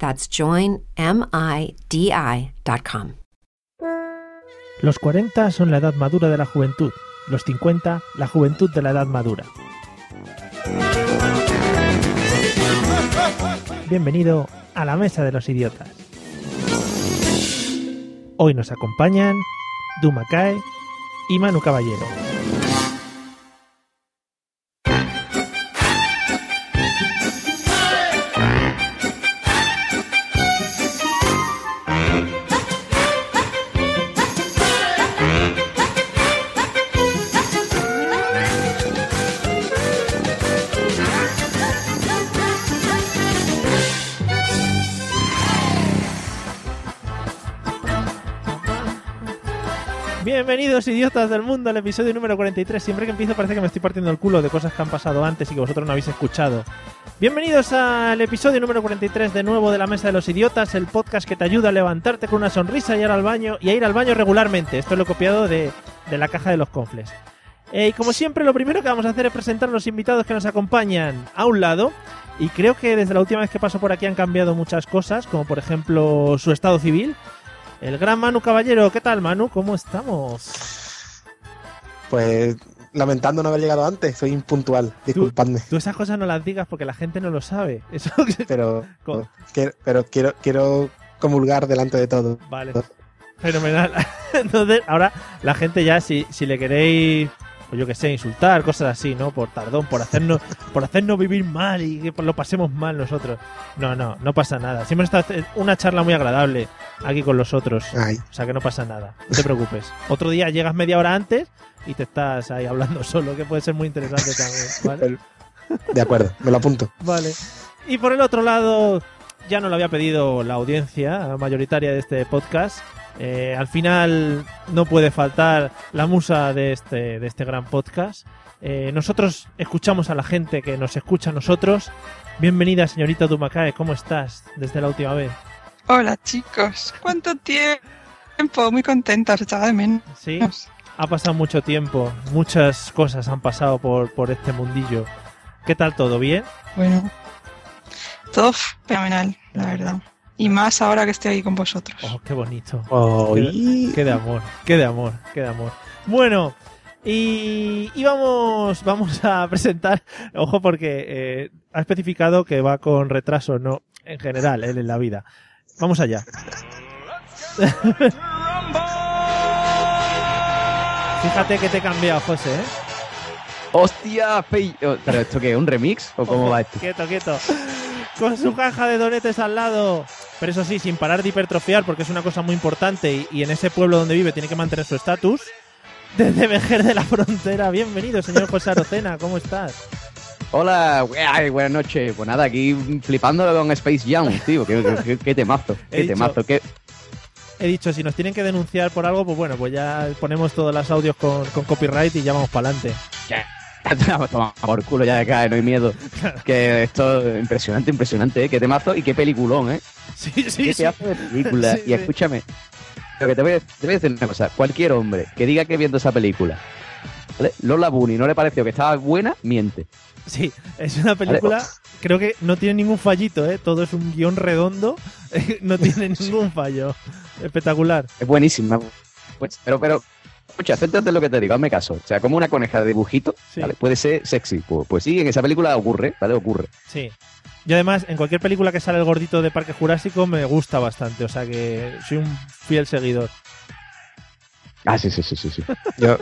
That's joinmidi.com. Los 40 son la edad madura de la juventud, los 50 la juventud de la edad madura. Bienvenido a la Mesa de los Idiotas. Hoy nos acompañan Dumakae y Manu Caballero. Bienvenidos idiotas del mundo al episodio número 43. Siempre que empiezo parece que me estoy partiendo el culo de cosas que han pasado antes y que vosotros no habéis escuchado. Bienvenidos al episodio número 43 de nuevo de la Mesa de los Idiotas, el podcast que te ayuda a levantarte con una sonrisa y ir al baño y a ir al baño regularmente. Esto lo he copiado de, de la caja de los confles. Eh, y como siempre, lo primero que vamos a hacer es presentar a los invitados que nos acompañan a un lado. Y creo que desde la última vez que paso por aquí han cambiado muchas cosas, como por ejemplo su estado civil. El gran Manu Caballero, ¿qué tal Manu? ¿Cómo estamos? Pues lamentando no haber llegado antes, soy impuntual, disculpadme. Tú esas cosas no las digas porque la gente no lo sabe. Eso pero, quiero, pero quiero, quiero comulgar delante de todo. Vale. Fenomenal. Entonces, ahora la gente ya, si, si le queréis pues yo que sé, insultar, cosas así, ¿no? Por tardón, por hacernos, por hacernos vivir mal y que lo pasemos mal nosotros. No, no, no pasa nada. Siempre está una charla muy agradable aquí con los otros. O sea que no pasa nada. No te preocupes. Otro día llegas media hora antes y te estás ahí hablando solo, que puede ser muy interesante también. ¿vale? De acuerdo, me lo apunto. Vale. Y por el otro lado, ya no lo había pedido la audiencia mayoritaria de este podcast. Eh, al final no puede faltar la musa de este, de este gran podcast. Eh, nosotros escuchamos a la gente que nos escucha a nosotros. Bienvenida, señorita Dumakae, ¿cómo estás desde la última vez? Hola, chicos. ¿Cuánto tiempo? Muy contenta, os echaba de menos. Sí, ha pasado mucho tiempo. Muchas cosas han pasado por, por este mundillo. ¿Qué tal todo? ¿Bien? Bueno, todo fenomenal, la verdad. Y más ahora que estoy ahí con vosotros. Oh, qué bonito. Qué, de amor, qué de amor, qué de amor. Bueno, y, vamos, vamos a presentar, ojo porque eh, ha especificado que va con retraso, no en general, él en la vida. Vamos allá. Fíjate que te he cambiado, José, ¿eh? ¡Hostia! Oh, ¿Pero esto qué? ¿Un remix? ¿O cómo va esto? Quieto, quieto. Con su caja de donetes al lado. Pero eso sí, sin parar de hipertrofiar, porque es una cosa muy importante y, en ese pueblo donde vive tiene que mantener su estatus. Desde Vejer de la Frontera, bienvenido, señor José Arocena, ¿cómo estás? Hola, buenas noches. Pues nada, aquí flipándolo con Space Jam, tío. Qué, qué, temazo, qué temazo. Qué... He dicho, si nos tienen que denunciar por algo, pues bueno, pues ya ponemos todos los audios con, copyright y ya vamos para adelante. Toma por culo ya de cae, no hay miedo. Que esto es impresionante, impresionante, ¿eh? Qué temazo y qué peliculón, ¿eh? Sí, sí, Qué pedazo de película. y escúchame, lo que te voy, a, te voy, a, decir una cosa. Cualquier hombre que diga que viendo esa película Lola Bunny no le pareció que estaba buena, miente. Sí, es una película, creo que no tiene ningún fallito, ¿eh? Todo es un guion redondo, no tiene ningún fallo. Espectacular. Es buenísima. Pues, pero, pero, escucha, céntrate lo que te digo, hazme caso. O sea, como una coneja de dibujito, puede ser sexy. Pues, pues, sí, en esa película ocurre, ¿vale? Ocurre. Sí. Yo además, en cualquier película que sale el gordito de Parque Jurásico me gusta bastante, o sea que soy un fiel seguidor. Ah, sí, sí, sí, sí. sí. Yo,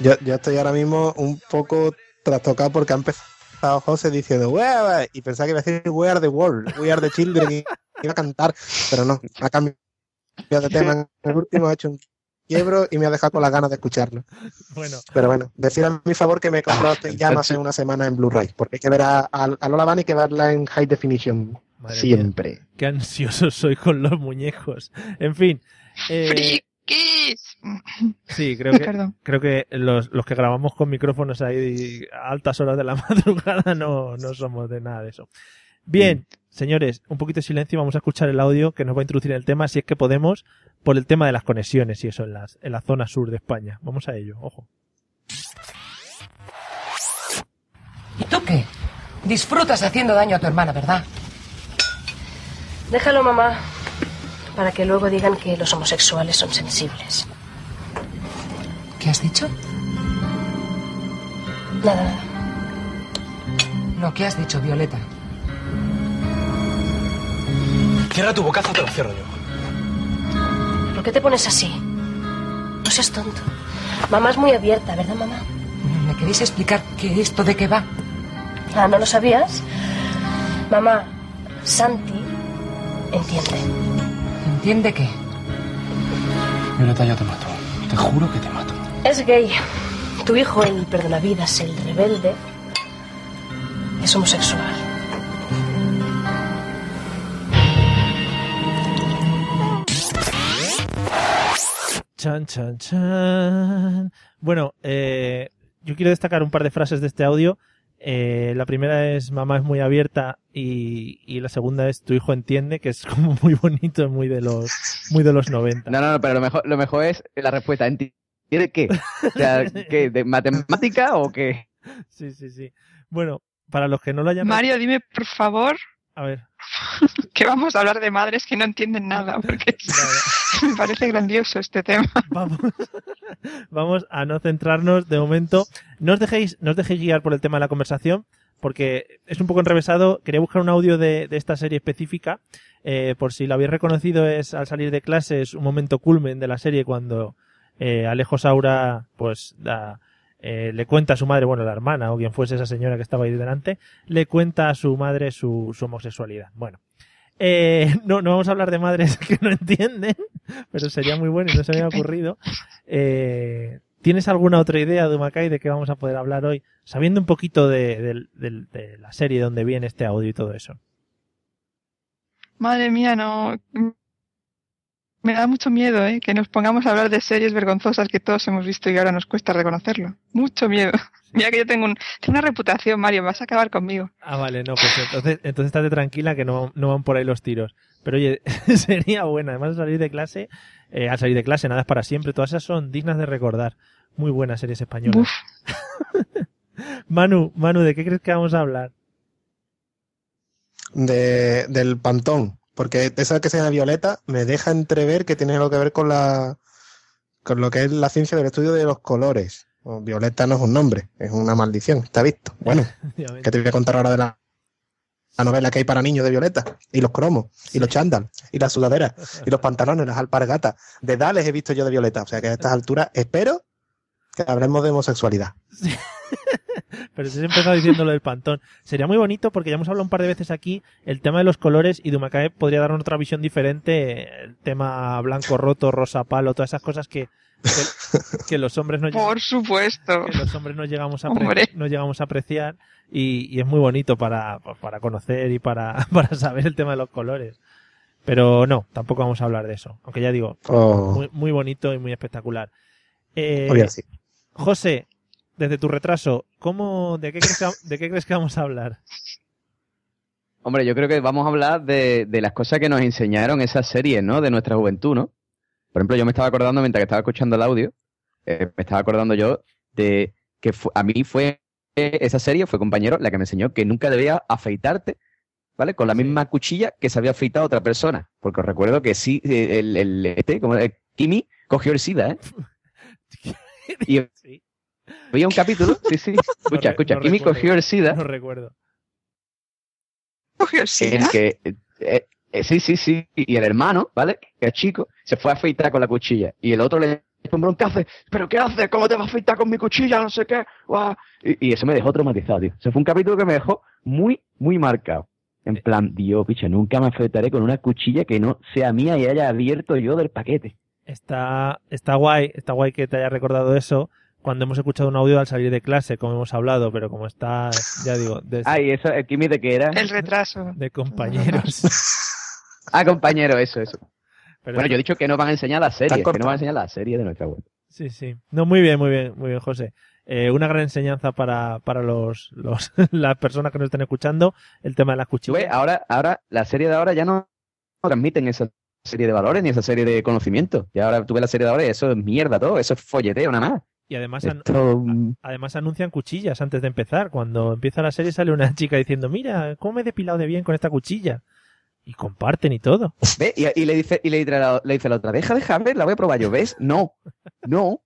yo, yo estoy ahora mismo un poco trastocado porque ha empezado José diciendo "Wea, y pensaba que iba a decir We are the world, we are the children y iba a cantar, pero no, ha cambiado de tema en el último, ha hecho un quiebro y me ha dejado con las ganas de escucharlo. Bueno, Pero bueno, decir a mi favor que me he comprado este llama hace una semana en Blu-ray, porque hay que ver a, a, a Lola Bunny que verla en high definition madre mía, siempre. qué ansioso soy con los muñecos. En fin. eh, ¡Frikis! sí, creo que, creo que los, los que grabamos con micrófonos ahí a altas horas de la madrugada no, no somos de nada de eso. Bien, señores, un poquito de silencio y vamos a escuchar el audio que nos va a introducir en el tema, si es que podemos, por el tema de las conexiones y eso en, las, en la zona sur de España. Vamos a ello, ojo. ¿Y tú qué? Disfrutas haciendo daño a tu hermana, ¿verdad? Déjalo, mamá, para que luego digan que los homosexuales son sensibles. ¿Qué has dicho? Nada, nada. No, ¿qué has dicho, Violeta? Cierra tu bocazo, te lo cierro yo. ¿Por qué te pones así? No seas tonto. Mamá es muy abierta, ¿verdad, mamá? ¿Me queréis explicar qué esto de qué va? Ah, ¿no lo sabías? Mamá, Santi entiende. ¿Entiende qué? Violeta, yo te mato. Te juro que te mato. Es gay. Tu hijo, el perdonavidas, el rebelde, es homosexual. Chan, chan, chan. Bueno, eh, yo quiero destacar un par de frases de este audio. Eh, la primera es mamá es muy abierta y, y la segunda es tu hijo entiende, que es como muy bonito, muy de los, muy de los 90. No, no, no, pero lo mejor, lo mejor es la respuesta. ¿Entiende qué? O sea, ¿qué? ¿De matemática o qué? Sí, sí, sí. Bueno, para los que no lo hayan... Mario, dime por favor A ver. que vamos a hablar de madres que no entienden nada, porque me parece grandioso este tema. Vamos, a no centrarnos de momento. No os dejéis, no os dejéis guiar por el tema de la conversación, porque es un poco enrevesado. Quería buscar un audio de, esta serie específica. Eh, por si lo habéis reconocido, es al salir de clase, es un momento culmen de la serie cuando eh, Alejo Saura, pues, eh, le cuenta a su madre, bueno, la hermana o quien fuese esa señora que estaba ahí delante, le cuenta a su madre su, su homosexualidad. Bueno. Eh, no, no vamos a hablar de madres que no entienden, pero sería muy bueno y no se me había ocurrido. Eh, ¿Tienes alguna otra idea, Dumacay, de qué vamos a poder hablar hoy? Sabiendo un poquito de, de- de- de la serie donde viene este audio y todo eso. Madre mía, no. Me da mucho miedo, ¿eh? Que nos pongamos a hablar de series vergonzosas que todos hemos visto y ahora nos cuesta reconocerlo. Mucho miedo. Mira que yo tengo, un, tengo una reputación, Mario, vas a acabar conmigo. Ah, vale, no, pues entonces, entonces estate tranquila que no, no van por ahí los tiros. Pero oye, sería buena. Además de salir de clase, eh, al salir de clase, nada es para siempre. Todas esas son dignas de recordar. Muy buenas series españolas. Uf, Manu, Manu, ¿de qué crees que vamos a hablar? de, del pantón, porque esa que se llama Violeta me deja entrever que tiene algo que ver con la con lo que es la ciencia del estudio de los colores. Violeta no es un nombre, es una maldición, está visto. Bueno, que te voy a contar ahora de la, la novela que hay para niños de Violeta, y los cromos, y los chándal, y las sudaderas, y los pantalones, las alpargatas. De Dales he visto yo de Violeta, o sea que a estas alturas espero que hablemos de homosexualidad. Pero si has empezado diciendo lo del pantón. Sería muy bonito porque ya hemos hablado un par de veces aquí el tema de los colores y Dumacae podría darnos otra visión diferente. El tema blanco roto, rosa palo, todas esas cosas que, que, que los hombres no por supuesto. que los hombres no llegamos a, Hombre. no llegamos a apreciar y, y es muy bonito para, para conocer y para, para saber el tema de los colores. Pero no, tampoco vamos a hablar de eso. Aunque ya digo, Oh, muy, muy bonito y muy espectacular. Eh, obvio, sí. José, desde tu retraso, ¿cómo, de, qué crees que, ¿de qué crees que vamos a hablar? Hombre, yo creo que vamos a hablar de, de las cosas que nos enseñaron esas series, ¿no? De nuestra juventud, ¿no? Por ejemplo, yo me estaba acordando mientras que estaba escuchando el audio, eh, me estaba acordando yo de que fu- a mí fue esa serie, fue compañero, la que me enseñó que nunca debía afeitarte, ¿vale? Con la misma cuchilla que se había afeitado otra persona. Porque os recuerdo que sí, eh, el, el- este, como el Kimi cogió el SIDA, ¿eh? Y había un capítulo, sí, sí, escucha, escucha, no Kimi recuerdo. cogió el SIDA no recuerdo. Cogió el SIDA. el que eh, eh, sí, sí, sí, y el hermano, ¿vale? Que es chico, se fue a afeitar con la cuchilla y el otro le un broncazo, ¿pero qué haces? ¿Cómo te vas a afeitar con mi cuchilla? No sé qué. Guau. Y, y eso me dejó traumatizado, tío. O sea, fue un capítulo que me dejó muy, muy marcado. En plan, Dios, picha, nunca me afeitaré con una cuchilla que no sea mía y haya abierto yo del paquete. Está, está guay, está guay que te haya recordado eso cuando hemos escuchado un audio al salir de clase, como hemos hablado, pero como está, ya digo, de, Ah, y eso, el Kimi de qué era. El retraso. de compañeros. Ah, compañero, eso, eso. Pero Bueno, yo he dicho que no van a enseñar la serie, que no van a enseñar la serie de nuestra web. Sí, sí. No, muy bien, muy bien, muy bien, José. Eh, una gran enseñanza para, para los, los, las personas que nos estén escuchando, el tema de las cuchillas. ahora, ahora, la serie de ahora ya no transmiten esa serie de valores ni esa serie de conocimientos. Y ahora tú ves la serie de ahora y eso es mierda todo, eso es folleteo nada más. Y además, Esto, mm, además anuncian cuchillas antes de empezar. Cuando empieza la serie sale una chica diciendo, mira, cómo me he depilado de bien con esta cuchilla. Y comparten y todo. ¿Ve? Y, y le dice, y le dice, a la, le dice a la otra, deja, deja ver, la voy a probar yo, ¿ves? No, no.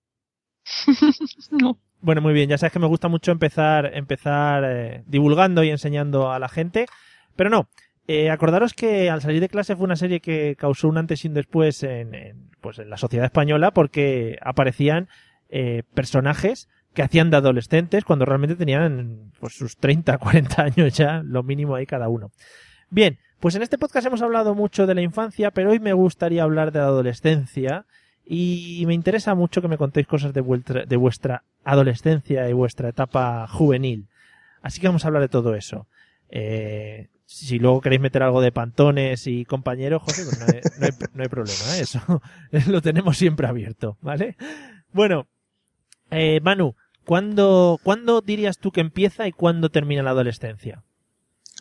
No. Bueno, muy bien, ya sabes que me gusta mucho empezar, empezar eh, divulgando y enseñando a la gente, pero no. Eh, acordaros que al salir de clase fue una serie que causó un antes y un después en, en, pues en la sociedad española porque aparecían eh, personajes que hacían de adolescentes cuando realmente tenían pues, sus 30, 40 años ya, lo mínimo ahí cada uno. Bien, pues en este podcast hemos hablado mucho de la infancia, pero hoy me gustaría hablar de la adolescencia y me interesa mucho que me contéis cosas de vuestra, de vuestra adolescencia y vuestra etapa juvenil. Así que vamos a hablar de todo eso. Eh, si luego queréis meter algo de pantones y compañeros, José, pues no, hay, problema, ¿eh? eso lo tenemos siempre abierto, ¿vale? Bueno, eh, Manu, ¿cuándo, ¿cuándo dirías tú que empieza y cuándo termina la adolescencia?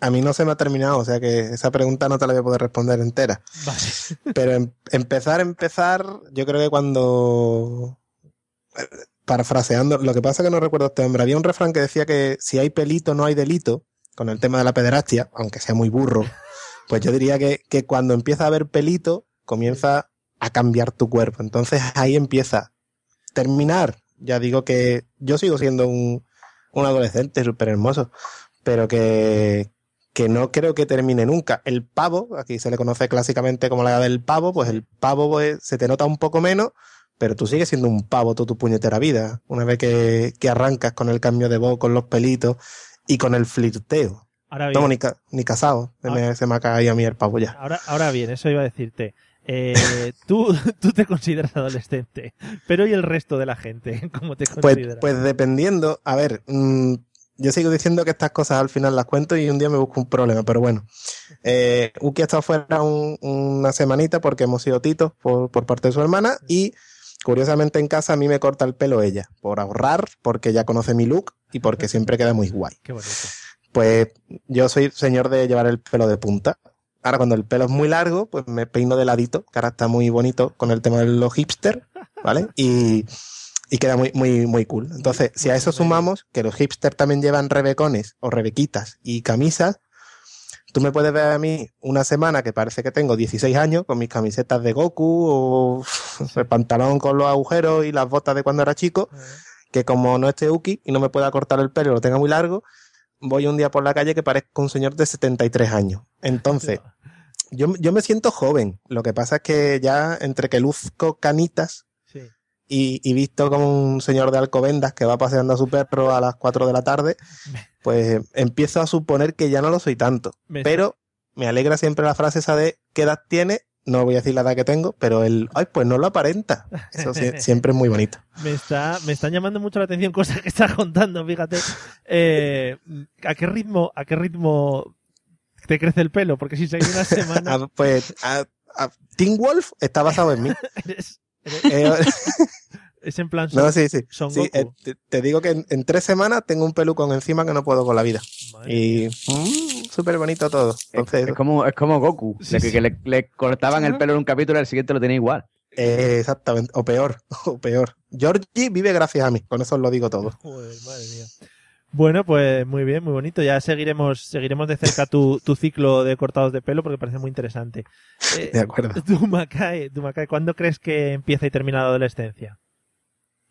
A mí no se me ha terminado, o sea que esa pregunta no te la voy a poder responder entera. Vale. Pero em- empezar, empezar, yo creo que cuando... Parafraseando, lo que pasa es que no recuerdo este hombre. Había un refrán que decía que si hay pelito no hay delito, con el tema de la pederastia, aunque sea muy burro. Pues yo diría que, que cuando empieza a haber pelito, comienza a cambiar tu cuerpo. Entonces ahí empieza. Terminar, ya digo que yo sigo siendo un, un adolescente súper hermoso, pero que, que no creo que termine nunca. El pavo, aquí se le conoce clásicamente como la edad del pavo, pues el pavo pues, se te nota un poco menos, pero tú sigues siendo un pavo toda tu puñetera vida. Una vez que, que arrancas con el cambio de voz, con los pelitos y con el flirteo. Ahora bien, No, ni, ca- ni casado. Se me, se me ha caído a mí el pavo ya. ahora, ahora bien, eso iba a decirte. Eh, tú, tú te consideras adolescente, pero ¿y el resto de la gente? ¿Cómo te Pues, consideras? pues dependiendo, a ver, mm, yo sigo diciendo que estas cosas al final las cuento y un día me busco un problema, pero bueno. Eh, Uki ha estado fuera un- una semanita porque hemos sido titos por, por parte de su hermana y curiosamente en casa a mí me corta el pelo ella, por ahorrar, porque ya conoce mi look y porque siempre queda muy guay. Qué bonito. Pues yo soy señor de llevar el pelo de punta. Ahora cuando el pelo es muy largo, pues me peino de ladito, que ahora está muy bonito con el tema de los hipster, ¿vale? Y, y queda muy, muy, muy cool. Entonces, si a eso sumamos que los hipster también llevan rebecones o rebequitas y camisas, tú me puedes ver a mí una semana que parece que tengo 16 años con mis camisetas de Goku o el pantalón con los agujeros y las botas de cuando era chico, que como no esté Uki y no me pueda cortar el pelo y lo tenga muy largo, voy un día por la calle que parezco un señor de 73 años. Entonces, yo, yo me siento joven. Lo que pasa es que ya entre que luzco canitas Sí. y, y visto como un señor de Alcobendas que va paseando a su perro a las 4 de la tarde, pues empiezo a suponer que ya no lo soy tanto. Me- Pero me alegra siempre la frase esa de ¿qué edad tiene? No voy a decir la edad que tengo, pero el, ay, pues no lo aparenta. Eso sie- siempre es muy bonito. Me, está, me están llamando mucho la atención cosas que estás contando, fíjate. Eh, ¿A qué ritmo, a qué ritmo te crece el pelo? Porque si seguís una semana, Ah, pues a- a- Teen Wolf está basado en mí. eres, eres- Eh, es en plan no, Son, sí, sí. Son Sí, Goku. eh, te, te digo que en, en tres semanas tengo un pelucón encima que no puedo con la vida. Madre Y súper bonito todo. Es, Entonces, es como, es como Goku, Sí, de que, sí. que le, le cortaban el pelo en un capítulo y al siguiente lo tenía igual. eh, exactamente. O peor, o peor. Georgie vive gracias a mí. Con eso os lo digo todo. Joder, madre mía. Bueno, pues muy bien, muy bonito. Ya seguiremos, seguiremos de cerca tu, tu ciclo de cortados de pelo porque parece muy interesante. Eh, De acuerdo. tú, Macae, ¿cuándo crees que empieza y termina la adolescencia?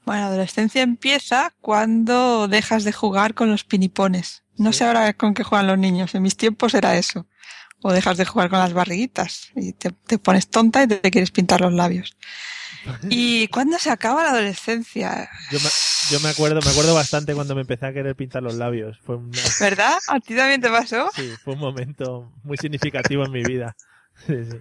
Bueno, la adolescencia empieza cuando dejas de jugar con los pinipones. No Sí. sé ahora con qué juegan los niños. En mis tiempos era eso. O dejas de jugar con las barriguitas y te, te pones tonta y te quieres pintar los labios. ¿Y cuándo se acaba la adolescencia? Yo me, yo me acuerdo, me acuerdo bastante cuando me empecé a querer pintar los labios. Fue una- ¿Verdad? ¿A ti también te pasó? sí, fue un momento muy significativo en mi vida. Sí, sí.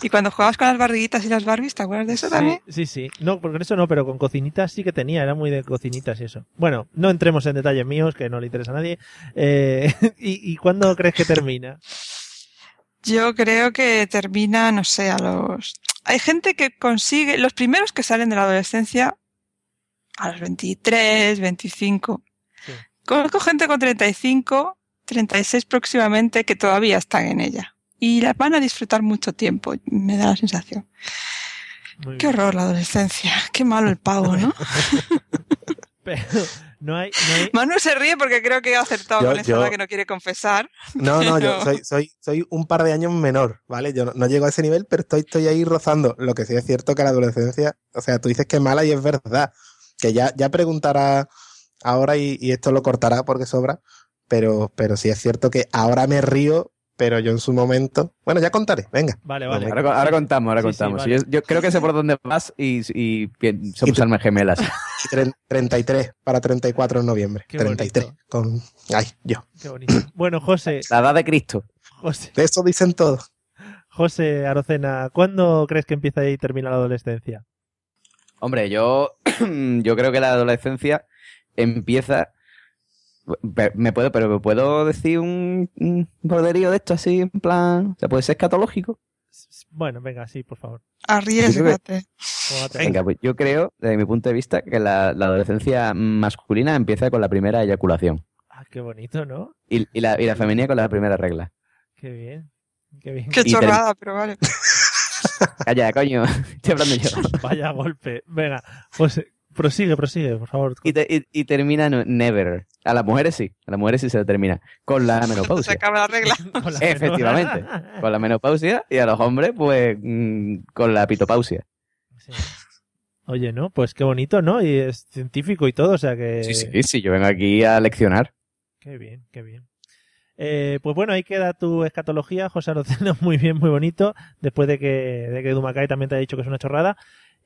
¿Y cuando jugabas con las barriguitas y las Barbies, te acuerdas de eso también? Sí, sí. No, porque eso no, pero con cocinitas sí que tenía, era muy de cocinitas y eso. Bueno, no entremos en detalles míos, que no le interesa a nadie. Eh, ¿y, ¿Y cuándo crees que termina? Yo creo que termina, no sé, a los... Hay gente que consigue, los primeros que salen de la adolescencia a los 23, 25. Sí. Conozco gente con 35, 36 próximamente que todavía están en ella. Y las van a disfrutar mucho tiempo, me da la sensación. Muy Qué bien. horror la adolescencia, qué malo el pavo, ¿no? Pero no hay, no hay, Manu se ríe porque creo que ha acertado Yo- con esa yo- que no quiere confesar. No, no, yo soy, soy, soy un par de años menor, ¿vale? Yo no, no llego a ese nivel, pero estoy, estoy ahí rozando. Lo que sí es cierto que la adolescencia, o sea, tú dices que es mala y es verdad. Que ya, ya preguntará ahora y, y esto lo cortará porque sobra, pero, pero sí es cierto que ahora me río, pero yo en su momento. Bueno, ya contaré, venga. Vale, vale. Ahora, ahora contamos, ahora Sí, sí, contamos. vale. yo, yo creo que sé por dónde vas y, y bien, somos almas gemelas. Y tre- 33 para 34 en noviembre. Qué 33. bonito. Con... Ay, yo. Qué bonito. Bueno, José, La edad de Cristo. José, De eso dicen todos. José Arocena, ¿cuándo crees que empieza y termina la adolescencia? Hombre, yo, yo creo que la adolescencia empieza. Me puedo, pero me puedo decir un, un borderío de esto así, en plan. ¿Se puede ser escatológico? Bueno, venga, sí, por favor. Arriesgate. Venga, pues yo creo, desde mi punto de vista, que la, la adolescencia masculina empieza con la primera eyaculación. Ah, qué bonito, ¿no? Y, y la, y la femenina con la primera regla. Qué bien. Qué bien. Qué chorrada, pero vale. Calla, coño. Estoy hablando yo. Vaya golpe. Venga, José, prosigue, prosigue, por favor. Y, te- y- y termina en never. A las mujeres sí. A las mujeres sí se termina. Con la Se menopausia. acaba la regla. Con la Efectivamente. Con la menopausia. Y a los hombres, pues, mm, con la pitopausia. Sí. Oye, ¿no? Pues qué bonito, ¿no? Y es científico y todo, o sea que... Sí, sí, sí. Yo vengo aquí a leccionar. Qué bien, qué bien. Eh, pues bueno, ahí queda tu escatología, José Arocena, muy bien, muy bonito, después de que, de que Dumacay también te ha dicho que es una chorrada.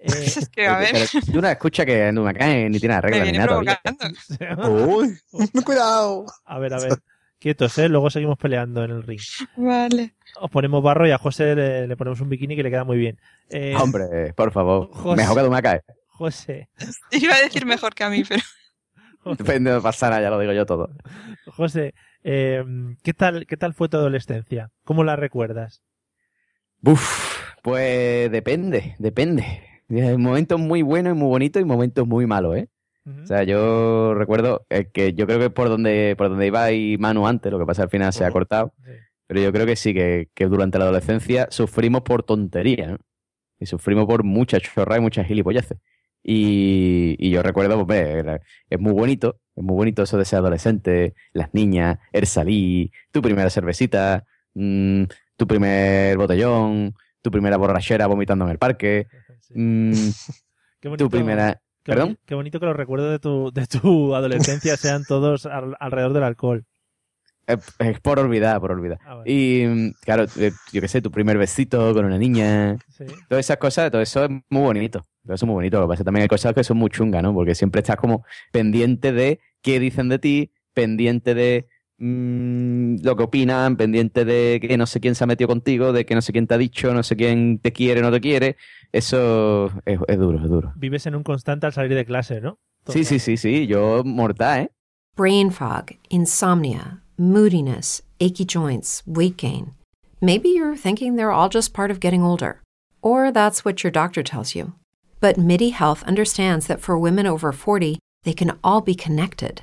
Eh, Es que, a ver, Pero no escucha que no me cae ni tiene regla ni nada. Uy, cuidado. a ver, a ver, quietos, ¿eh? Luego seguimos peleando en el ring. Vale. Os ponemos barro y a José le, le ponemos un bikini que le queda muy bien. Eh, Hombre, por favor. José. Mejor que tú me caes. José, Iba a decir mejor que a mí, pero Depende de pasar, ya lo digo yo todo. José, eh, ¿qué tal, qué tal fue tu adolescencia? ¿Cómo la recuerdas? Uf, pues depende, depende. Hay momentos muy buenos y muy bonitos y momentos muy malos, ¿eh? O sea, yo recuerdo eh, que yo creo que por donde, por donde iba y Manu antes, lo que pasa al final se ha cortado, Sí. pero yo creo que sí, que, que durante la adolescencia sufrimos por tonterías, ¿no? Y sufrimos por muchas chorras y muchas gilipolleces. Y, y yo recuerdo, pues, ve, es muy bonito, es muy bonito eso de ser adolescente, las niñas, el salir, tu primera cervecita, mm, tu primer botellón, tu primera borrachera vomitando en el parque, Sí. mm, Qué bonito, tu primera... qué ¿Perdón? Qué bonito que los recuerdos de tu, de tu adolescencia sean todos al- alrededor del alcohol. Es, es por olvidar, por olvidar. Ah. Y mm, claro, eh, yo qué sé, tu primer besito con una niña, Sí. todas esas cosas, todo eso es muy bonito. Todo eso es muy bonito. Lo que pasa también hay cosas que son muy chungas, ¿no? Porque siempre estás como pendiente de qué dicen de ti, pendiente de mm, lo que opinan, pendiente de que no sé quién se ha metido contigo, de que no sé quién te ha dicho, no sé quién te quiere o no te quiere. Eso es, es duro, es duro. Vives en un constante al salir de clase, ¿no? Todo. Sí, sí, sí, sí. Yo mortal, ¿eh? Brain fog, insomnia, moodiness, achy joints, weight gain. Maybe you're thinking they're all just part of getting older, or that's what your doctor tells you. But MIDI Health understands that for women over 40, they can all be connected.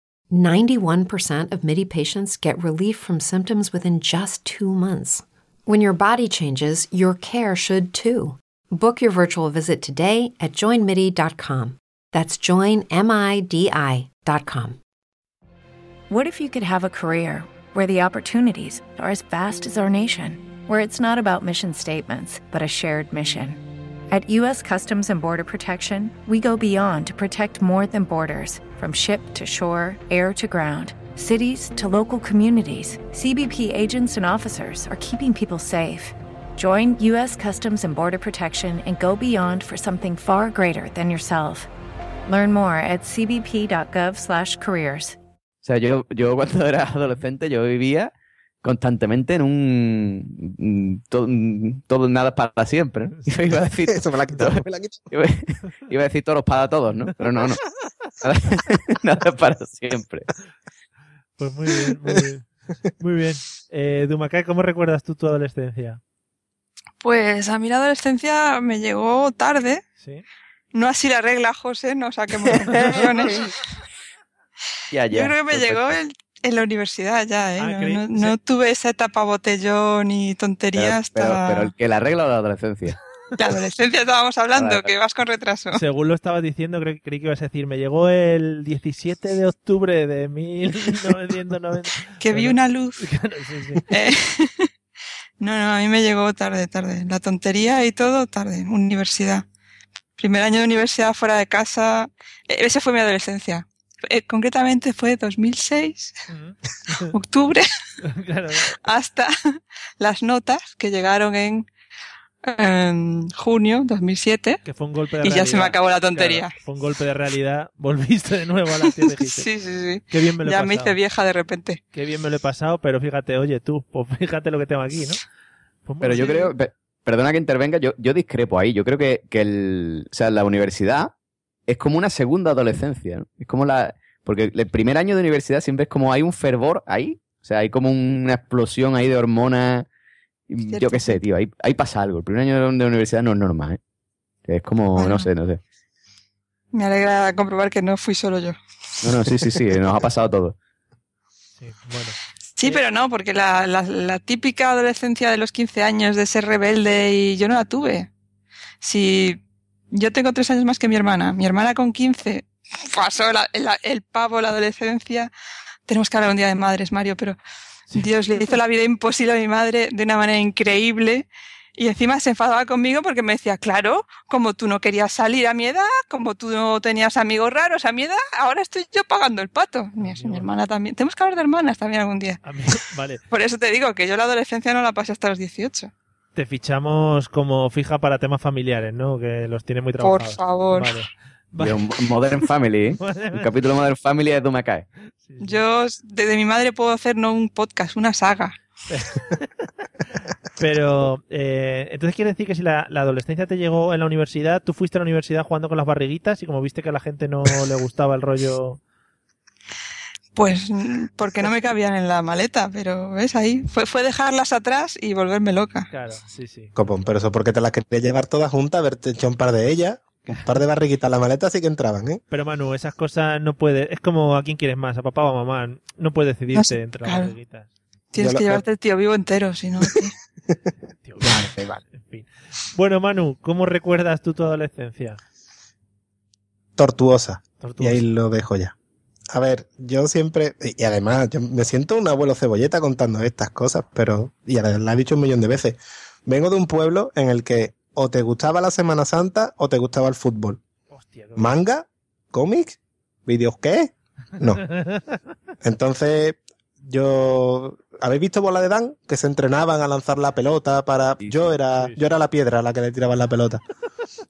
91% of MIDI patients get relief from symptoms within just two months. When your body changes, your care should too. Book your virtual visit today at joinmidi.com. That's joinmidi.com. What if you could have a career where the opportunities are as vast as our nation, where it's not about mission statements, but a shared mission? At U.S. Customs and Border Protection, we go beyond to protect more than borders from ship to shore, air to ground, cities to local communities. CBP agents and officers are keeping people safe. Join U.S. Customs and Border Protection and go beyond for something far greater than yourself. Learn more at cbp.gov/careers. O sea, yo, yo cuando era adolescente yo vivía constantemente en un, un todo, todo nada para siempre. ¿no? Yo iba a decir, Eso me la quitó, me la quitó. iba, iba a decir toros para todos, ¿no? Pero no, no. Nada, para siempre. Pues muy bien, muy bien. Muy bien. Eh, Dumacay, ¿cómo recuerdas tú tu adolescencia? Pues a mí la adolescencia me llegó tarde. ¿Sí? No así la regla, José, no saquemos conclusiones. Ya, ya. Yo creo que me perfecto. llegó en, en la universidad ya, ¿eh? Ah, no, creí- no- no tuve esa etapa botellón y tontería Pero, hasta pero, pero el que la regla o la adolescencia. La adolescencia estábamos hablando, Vale, que vas con retraso. Según lo estabas diciendo, creí, creí que ibas a decir, me llegó el 17 de octubre de 1990. Que vi una luz. claro, sí, sí. Eh, no, no, a mí me llegó tarde, tarde. La tontería y todo tarde. Universidad. Primer año de universidad fuera de casa. Eh, Ese fue mi adolescencia. Eh, concretamente fue 2006, Ujú. octubre, Claro, hasta las notas que llegaron en, em, junio 2007. que fue un golpe de Y realidad. ya se me acabó la tontería. Claro, fue un golpe de realidad. Volviste de nuevo a la tierra Sí, sí, sí. Qué bien me lo he Ya me pasado. hice vieja de repente. Qué bien me lo he pasado, pero fíjate, oye tú, pues fíjate lo que tengo aquí, ¿no? Pues Pero yo creo, pe- perdona que intervenga, yo, yo discrepo ahí. Yo creo que, que el, o sea, la universidad es como una segunda adolescencia. ¿no? Es como la. Porque el primer año de universidad siempre es como hay un fervor ahí. O sea, hay como una explosión ahí de hormonas. Yo qué sé, tío. Ahí, ahí pasa algo. El primer año de, universidad no es normal, ¿eh? Es como, Bueno. no sé, no sé. Me alegra comprobar que no fui solo yo. No, no, sí, sí, sí. Nos ha pasado todo. Sí, bueno. Sí, Eh, pero no, porque la, la, la típica adolescencia de los 15 años de ser rebelde y yo no la tuve. Si yo tengo tres años más que mi hermana, mi hermana con 15 pasó la- la- el pavo, la adolescencia. Tenemos que hablar un día de madres, Mario, pero Sí. Dios le hizo la vida imposible a mi madre de una manera increíble. Y encima se enfadaba conmigo porque me decía, claro, como tú no querías salir a mi edad, como tú no tenías amigos raros a mi edad, ahora estoy yo pagando el pato. Mi, mi hermana también. Tenemos que hablar de hermanas también algún día. Vale, Por eso te digo que yo la adolescencia no la pasé hasta los 18. te fichamos como fija para temas familiares, ¿no? Que los tiene muy Por trabajados. favor. Vale. Modern Family, ¿eh? Un capítulo Modern Family de Dumacae. Sí, sí. Yo desde mi madre puedo hacer no un podcast, una saga. Pero, eh, entonces quiere decir que si la, la adolescencia te llegó en la universidad, tú fuiste a la universidad jugando con las barriguitas y como viste que a la gente no le gustaba el rollo... Pues porque no me cabían en la maleta, pero ves ahí, fue, fue dejarlas atrás y volverme loca. Claro, sí, sí. Copón, pero eso porque te las quería llevar todas juntas, haberte hecho un par de ellas, un par de barriguitas la maleta, sí que entraban, ¿eh? Pero Manu, esas cosas no puedes... Es como a quién quieres más, a papá o a mamá. No puedes decidirte No sé, entre las barriguitas. Tienes Yo que lo- llevarte el tío vivo entero, si no. tío. Tío, En fin. Bueno, Manu, ¿cómo recuerdas tú tu adolescencia? Tortuosa. Y ahí lo dejo ya. A ver, yo siempre, y además, yo me siento un abuelo cebolleta contando estas cosas, pero, y la he dicho un millón de veces, vengo de un pueblo en el que o te gustaba la Semana Santa o te gustaba el fútbol. Hostia, qué- ¿Manga? ¿Cómics? ¿Vídeos qué? No. Entonces, yo, ¿habéis visto Bola de Dan? Que se entrenaban a lanzar la pelota para, Sí, yo era, sí, sí. yo era la piedra a la que le tiraban la pelota.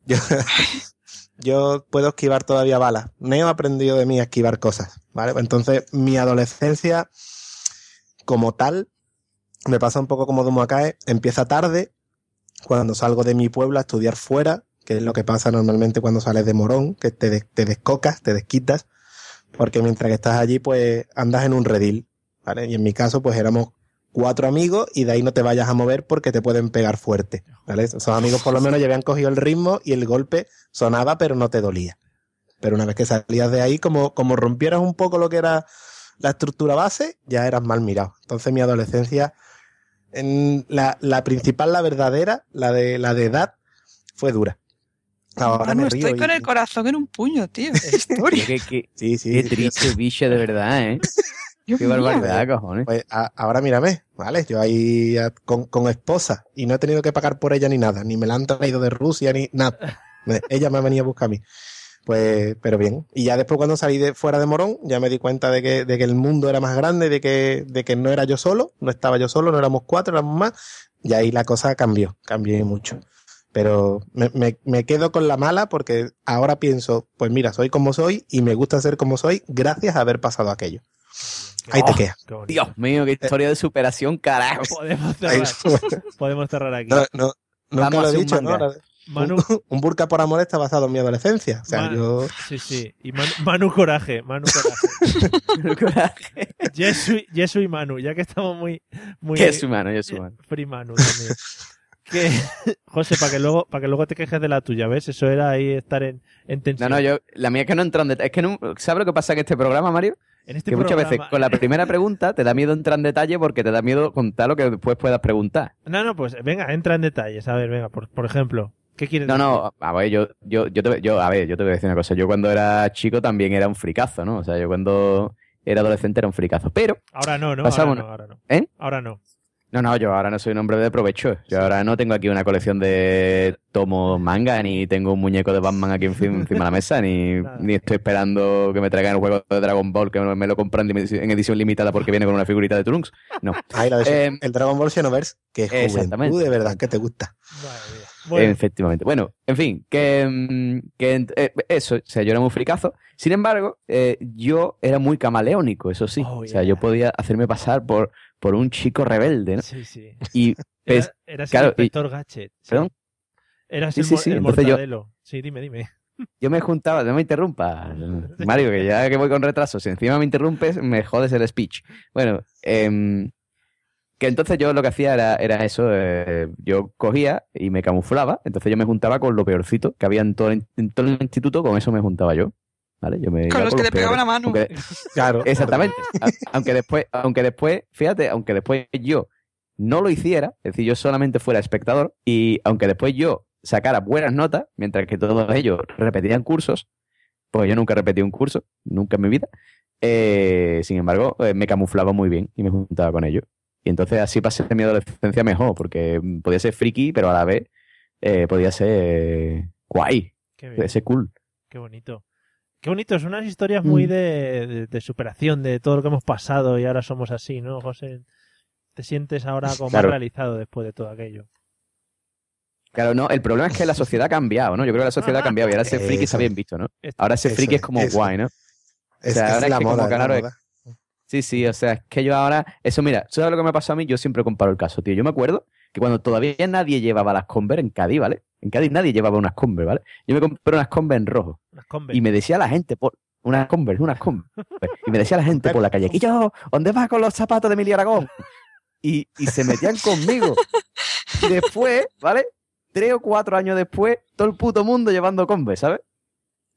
Yo, yo puedo esquivar todavía balas. Neo ha aprendido de mí a esquivar cosas, ¿vale? Entonces, mi adolescencia, como tal, me pasa un poco como Domo Acae, empieza tarde, cuando salgo de mi pueblo a estudiar fuera, que es lo que pasa normalmente cuando sales de Morón, que te, te descocas, te desquitas, porque mientras que estás allí, pues andas en un redil, ¿vale? Y en mi caso, pues éramos cuatro amigos y de ahí no te vayas a mover porque te pueden pegar fuerte, ¿vale? Esos amigos por lo menos ya habían cogido el ritmo y el golpe sonaba pero no te dolía. Pero una vez que salías de ahí, como, como rompieras un poco lo que era la estructura base, ya eras mal mirado. Entonces mi adolescencia, en la, la principal, la verdadera, la de, la de edad, fue dura. Ahora Manu, me río. estoy y- con el corazón en un puño, tío. Qué historia. Qué, qué- Sí, sí. qué sí, triste bicho, de verdad, ¿eh? Dios Qué barbaridad, cojones. Pues a- ahora mírame, ¿vale? Yo ahí a- con, con esposa y no he tenido que pagar por ella ni nada, ni me la han traído de Rusia ni nada. Ella me ha venido a buscar a mí. Pues, pero bien. Y ya después cuando salí de fuera de Morón, ya me di cuenta de que, de que el mundo era más grande, de que, de que no era yo solo, no estaba yo solo, no éramos cuatro, éramos más. Y ahí la cosa cambió, cambió mucho. Pero me, me, me quedo con la mala porque ahora pienso, pues mira, soy como soy y me gusta ser como soy gracias a haber pasado aquello. Ahí te Oh, quedas. Qué bonito. Dios mío, qué historia de superación, carajo. Podemos cerrar, podemos cerrar aquí. No, no, nunca Vamos lo he dicho, ¿no? Manu, Un, un burka por amor está basado en mi adolescencia. O sea, Ma- yo. sí, sí. Y Manu, Manu Coraje, Manu Coraje. Yesu, Yesu y Manu, ya que estamos muy... muy es humano, yo soy humano. Free Manu también. que, José, para que luego para que luego te quejes de la tuya, ¿ves? Eso era ahí estar en, en No, tensión. no, yo, la mía es que no entra en detalle. Es que no, ¿sabes lo que pasa en este programa, Mario? en este que muchas veces con la primera pregunta te da miedo entrar en detalle porque te da miedo contar lo que después puedas preguntar. No, no, pues venga, entra en detalles. A ver, venga, por, por ejemplo, ¿qué quieres No, decir? no, a ver, yo, yo, yo, te, yo, a ver, yo te voy a decir una cosa. Yo cuando era chico también era un fricazo, ¿no? O sea, yo cuando era adolescente era un fricazo. Pero, Ahora no, ¿no? Pasamos, Ahora no, ahora no. ¿eh? Ahora no. no, no, yo ahora no soy un hombre de provecho. Yo ahora no tengo aquí una colección de tomos manga, ni tengo un muñeco de Batman aquí encima, encima de la mesa, ni, ni estoy esperando que me traigan el juego de Dragon Ball que me lo compran en edición- limitada porque viene con una figurita de Trunks. No. Ahí la de Eh, el Dragon Ball Xenoverse, que es exactamente. juventud de verdad que te gusta. Bueno, Efectivamente. Bueno, en fin, que, mm, que eh, eso, o sea, yo era muy fricazo. Sin embargo, eh, yo era muy camaleónico, eso sí. Oh, O sea, yo podía hacerme pasar por, por un chico rebelde, ¿no? sí, sí. Y Era, pues, eras claro, el inspector Gadget. sí. ¿Perdón? Eras Sí, el, sí, sí, el yo-. Sí, dime, dime. yo me juntaba, no me interrumpa, Mario, que ya que voy con retraso, si encima me interrumpes, me jodes el speech. Bueno, em, que entonces yo lo que hacía era, era eso, eh, yo cogía y me camuflaba, entonces yo me juntaba con lo peorcito que había en todo el, en todo el instituto, con eso me juntaba yo. ¿Vale? Yo me Con los que le pegaban peores. a Manu. Aunque- Claro. Exactamente. Aunque después, aunque después, fíjate, aunque después yo no lo hiciera, es decir, yo solamente fuera espectador, y aunque después yo sacara buenas notas, mientras que todos ellos repetían cursos, pues yo nunca repetí un curso, nunca en mi vida. eh, sin embargo, eh, me camuflaba muy bien y me juntaba con ellos. Y entonces así pasé mi adolescencia mejor, porque podía ser friki, pero a la vez eh, podía ser guay, podía ser cool. Qué bonito. Qué bonito, son unas historias muy Mm. de, de- de superación de todo lo que hemos pasado y ahora somos así, ¿no, José? Te sientes ahora como Claro. más realizado después de todo aquello. Claro, no, el problema es que la sociedad ha cambiado, ¿no? Yo creo que la sociedad ha cambiado y ahora ser friki está bien visto, ¿no? Ahora Eso friki es como eso. guay, ¿no? Es, sea, es ahora es que como moda, la claro, moda. Sí, sí, o sea, es que yo ahora, eso mira, ¿sabes lo que me pasó a mí? Yo siempre comparo el caso, tío. Yo me acuerdo que cuando todavía nadie llevaba las Converse en Cádiz, ¿vale? En Cádiz nadie llevaba unas Converse, ¿vale? Yo me compré unas Converse en rojo Unas Converse. y me decía la gente por unas Converse, unas Converse. Y me decía la gente por la calle, yo, ¿dónde vas con los zapatos de Emilio Aragón? Y, y se metían conmigo. Y después, ¿vale? Tres o cuatro años después, todo el puto mundo llevando Converse, ¿sabes?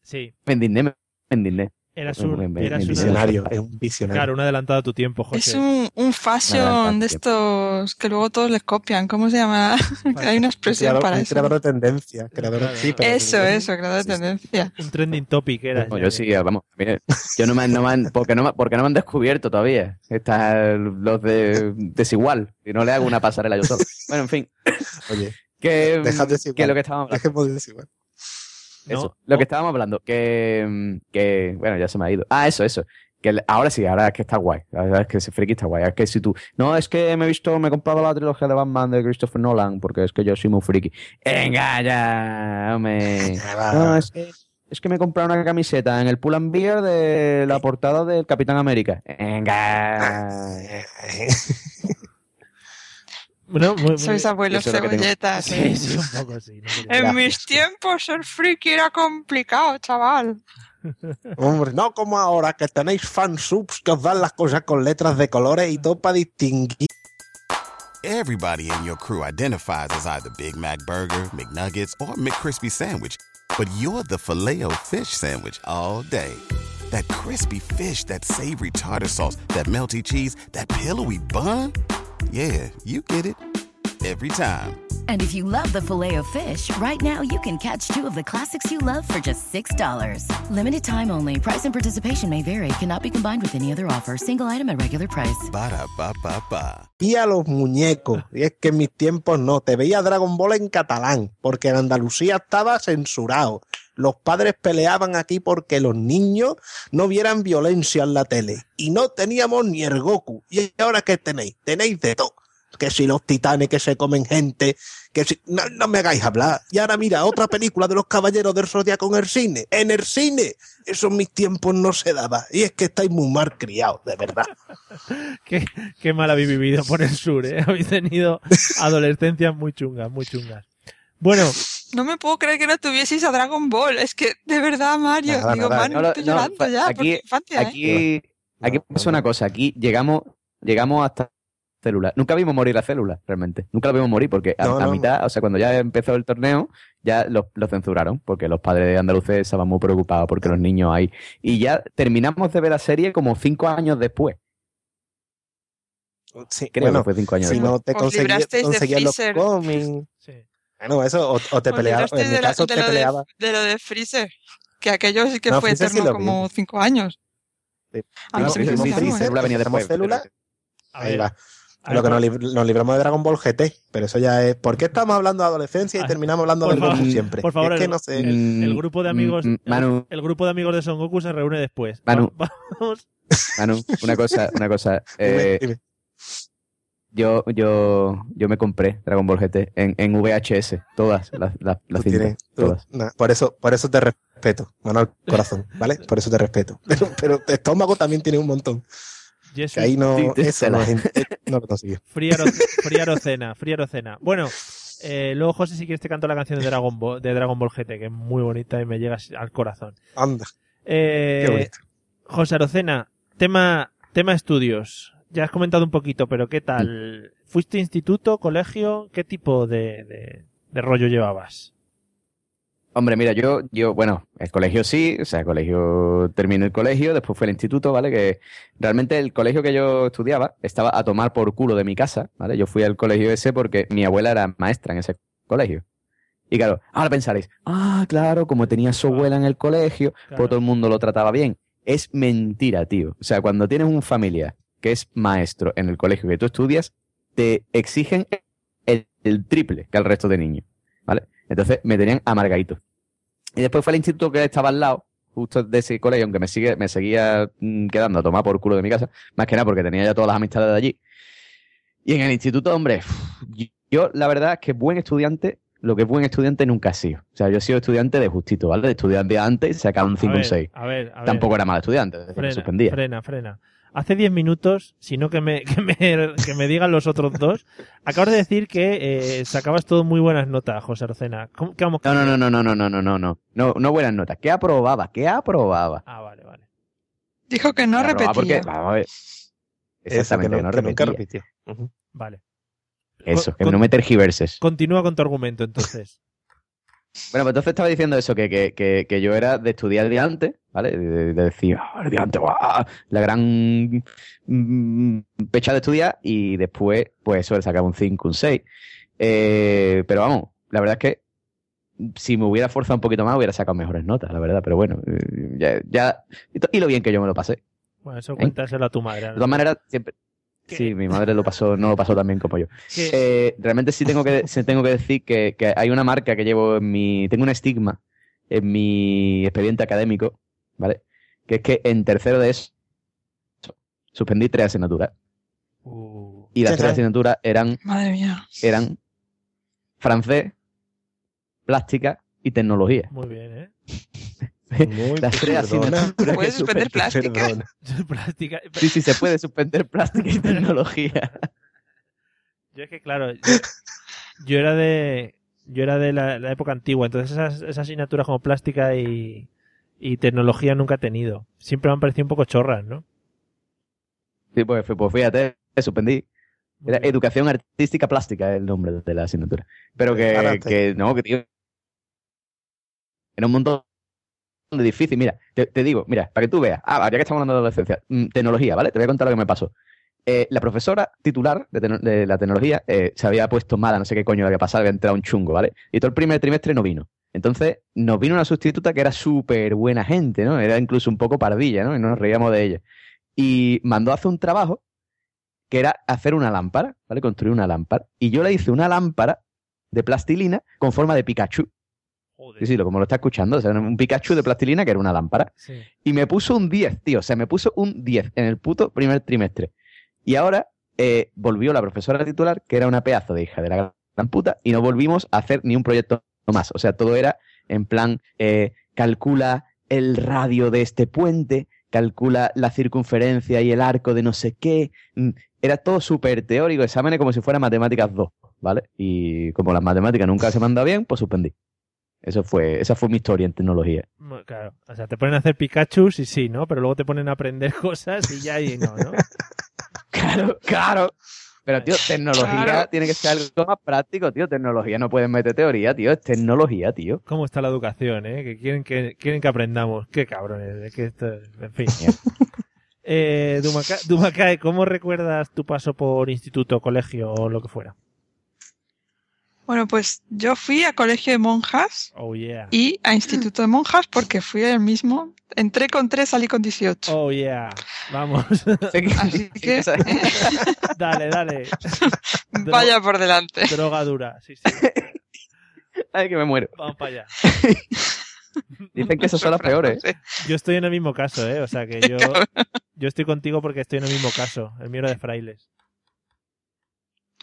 Sí, Me indigné, me indigné. Eras un, me- me- eras me una- Visionario, es un visionario. Claro, un adelantado a tu tiempo, José. Es un, un fashion de estos que luego todos les copian. ¿Cómo se llama? Hay una Un expresión creador, para un eso. creador de tendencia. Creador, Claro. sí, pero Eso, eso, creador de tendencia. Un trending topic era. No, yo sí, vamos. mire, yo no me, han- no me han- porque, no, me- porque no me han descubierto todavía. Están los de desigual. Y no le hago una pasarela yo solo. Bueno, en fin. Oye, Que, Dejad desigual. que lo que estábamos hablando. dejemos de bueno. Eso, No, lo no. que estábamos hablando. Que, mm, que, bueno, ya se me ha ido. Ah, eso, eso. Que ahora sí, ahora es que está guay. La verdad es que ese friki está guay. Es que si tú. No, es que me he visto, me he comprado la trilogía de Batman de Christopher Nolan, porque es que yo soy muy friki. Venga, ya, hombre. No, es que, es que me he comprado una camiseta en el Pull and Beer de la portada del Capitán América. Venga. Bueno, muy- muy- Sois abuelos cebolletas. Sí, ¿eh? sí, un poco sí. no En Gracias. mis tiempos ser friki era complicado, chaval. Hombre, no como ahora que tenéis fansubs que os dan las cosas con letras de colores y todo para distinguir. Everybody in your crew identifies as either Big Mac Burger, McNuggets, or McCrispy Sandwich. But you're the filet fish Sandwich all day. That crispy fish, that savory tartar sauce, that melty cheese, that pillowy bun. Yeah, you get it. Every time. And if you love the filet of fish, right now you can catch two of the classics you love for just $6. Limited time only. Price and participation may vary. Cannot be combined with any other offer. Single item at regular price. Ba-da-ba-ba-ba. Y a los muñecos. Y es que en mis tiempos no. Te veía Dragon Ball en catalán, porque en Andalucía estaba censurado. Los padres peleaban aquí porque los niños no vieran violencia en la tele. Y no teníamos ni el Goku. ¿Y ahora qué tenéis? Tenéis de todo. Que si los titanes que se comen gente, que si... No, no me hagáis hablar. Y ahora mira, otra película de los caballeros del Zodiaco en el cine. ¡En el cine! Eso en mis tiempos no se daba. Y es que estáis muy mal criados, de verdad. qué, qué mal habéis vivido por el sur, ¿eh? Habéis tenido adolescencias muy chungas, muy chungas. Bueno, No me puedo creer que no tuvieseis a Dragon Ball. Es que, de verdad, Mario. Nada, digo, nada. Manu, No, estoy no, llorando ya. por aquí, tu infancia, ¿eh? aquí, aquí pasa una cosa. Aquí llegamos, llegamos hasta células. Nunca vimos morir las células, realmente. Nunca la vimos morir porque a, No, a mitad, o sea, cuando ya empezó el torneo, ya lo, lo censuraron porque los padres andaluces estaban muy preocupados porque los niños ahí. Y ya terminamos de ver la serie como cinco años después. Sí, Creo bueno, que fue cinco años si después. no te conseguías, de conseguías los cómics. Bueno, eso, o, o te librasteis En mi de, la- caso, de te lo de, de lo de Freezer. Que aquello sí que No, fue Freezer sí eterno vi. como cinco años. A mí No, se me hizo sí, sí, sí. Célula venía después, célula. Ahí va. Lo que nos, lib- nos libramos de Dragon Ball GT, pero eso ya es. ¿Por qué estamos hablando de adolescencia y Ah, terminamos hablando del Goku siempre? por favor, es que el- no sé. el, el Mm, grupo de amigos, mm, Manu. el, el grupo de amigos de Son Goku se reúne después. Manu. Va- Vamos. Manu, una cosa, una cosa. Dime, eh, dime. Yo, yo, yo me compré Dragon Ball GT en, en VHS, todas las, las, las cintas, tienes- tú- todas. nah, por eso, por eso te respeto, Manuel Corazón, ¿vale? Por eso te respeto. Pero, pero estómago también tiene un montón. Jesús, Que ahí no, te- eso la- eh, no lo consiguió. Friaro, Friaro Cena, Friaro Cena. Bueno, eh, luego José si quieres te canto la canción de Dragon Ball, de Dragon Ball GT, que es muy bonita y me llega al corazón. Anda, Eh, qué bonito. José Arocena, tema, tema estudios. Ya has comentado un poquito, pero ¿qué tal? ¿Fuiste instituto, colegio? ¿Qué tipo de, de, de rollo llevabas? Hombre, mira, yo, yo, bueno, el colegio sí, o sea, el colegio, terminé el colegio, después fue el instituto, ¿vale? Que realmente el colegio que yo estudiaba estaba a tomar por culo de mi casa, ¿vale? Yo fui al colegio ese porque mi abuela era maestra en ese colegio. Y claro, ahora pensaréis, ah, claro, como tenía su abuela en el colegio, Claro. pues todo el mundo lo trataba bien. Es mentira, tío. O sea, cuando tienes un familia que es maestro en el colegio que tú estudias, te exigen el, el triple que al resto de niños, ¿vale? Entonces me tenían amargadito. Y después fue el instituto que estaba al lado, justo de ese colegio, aunque me, sigue, me seguía mm, quedando a tomar por culo de mi casa, más que nada porque tenía ya todas las amistades de allí. Y en el instituto, hombre, yo la verdad es que buen estudiante, lo que es buen estudiante nunca he sido. O sea, yo he sido estudiante de justito, ¿vale? De estudiante antes, sacaba un 5 a un ver, 6. A ver, a ver. Tampoco era mal estudiante, es decir, me frena, suspendía. frena, frena. Hace 10 minutos, sino que me, que me, que me digan los otros dos, acabas de decir que eh, sacabas todo muy buenas notas, José Arocena. ¿Cómo, qué vamos No, no, no, no, no, no, no, no, no, no, no, no buenas notas. ¿Qué aprobaba? ¿Qué aprobaba? Ah, vale, vale. Dijo que no repetía. Porque, vamos a ver. Eso, Exactamente, que no, que nunca repetía. repitió. Ujú. Vale. Eso, que con- no me tergiverses. Continúa con tu argumento, entonces. Bueno, pues entonces estaba diciendo eso, que, que, que, que yo era de estudiar de antes, ¿vale? De, de decir, ah, el guau, la gran mm, pecha de estudiar, y después, pues eso, le sacaba un 5, un 6. Eh, pero vamos, la verdad es que si me hubiera forzado un poquito más, hubiera sacado mejores notas, la verdad, pero bueno, eh, ya, ya y lo bien que yo me lo pasé. Bueno, eso cuéntaselo a tu madre. De todas maneras, siempre... ¿Qué? Sí, mi madre lo pasó, no lo pasó tan bien como yo. Eh, realmente sí tengo que, sí tengo que decir que, que hay una marca que llevo en mi. Tengo un estigma en mi expediente académico, ¿vale? Que es que en tercero de eso suspendí tres asignaturas. Uh, Y las tres asignaturas eran, Madre mía. eran francés, plástica y tecnología. muy bien, ¿eh? Muy Las tres que ¿Puedes suspender plástica? Sí, sí, se puede suspender plástica y tecnología. Yo es que, claro, yo, yo era de yo era de la, la época antigua, entonces esas, esas asignaturas como plástica y, y tecnología nunca he tenido. Siempre me han parecido un poco chorras, ¿no? Sí, pues, pues fíjate, suspendí. Era educación artística plástica el nombre de la asignatura. Pero que, no, que tío. Era un montón de difícil. Mira, te, digo, mira, para que tú veas. Ah, ya que estamos hablando de adolescencia. mm, tecnología, ¿vale? Te voy a contar lo que me pasó. eh, la profesora titular de, de la tecnología eh, se había puesto mala, no sé qué coño había pasado, había entrado un chungo, ¿vale? Y todo el primer trimestre no vino. Entonces nos vino una sustituta que era súper buena gente, ¿no? Era incluso un poco pardilla, ¿no? Y no nos reíamos de ella. Y mandó a hacer un trabajo que era hacer una lámpara, ¿vale? Construir una lámpara. Y yo le hice una lámpara de plastilina con forma de Pikachu. Sí, sí, lo, como lo está escuchando. O sea, un Pikachu de plastilina que era una lámpara. Sí. Y me puso un 10, tío. O sea, me puso un 10 en el puto primer trimestre. Y ahora eh, volvió la profesora titular, que era una pedazo de hija de la gran puta, y no volvimos a hacer ni un proyecto más. O sea, todo era en plan, eh, calcula el radio de este puente, calcula la circunferencia y el arco de no sé qué. Mm, Era todo súper teórico, exámenes como si fuera matemáticas 2, ¿vale? Y como las matemáticas nunca se manda bien, pues suspendí. Eso fue, esa fue mi historia en tecnología. Claro, o sea, te ponen a hacer Pikachu y sí, ¿no? Pero luego te ponen a aprender cosas y ya y no, ¿no? Claro, claro. Pero, tío, tecnología Claro. tiene que ser algo más práctico, tío. Tecnología no puedes meter teoría, tío. Es tecnología, tío. ¿Cómo está la educación, eh? Que quieren que, quieren que aprendamos. Qué cabrones, es que esto, en fin. eh, Dumakae, ¿cómo recuerdas tu paso por instituto, colegio o lo que fuera? Bueno, pues yo fui a colegio de monjas Oh, yeah. y a instituto de monjas porque fui el mismo. Entré con 3, salí con 18. Oh, yeah. Vamos. Así que dale, dale. vaya por delante. Droga dura, sí, sí. Ay, que me muero. Vamos para allá. Dicen que esas son las peores. ¿eh? Yo estoy en el mismo caso, ¿eh? O sea que yo, yo estoy contigo porque estoy en el mismo caso. El mío era de frailes.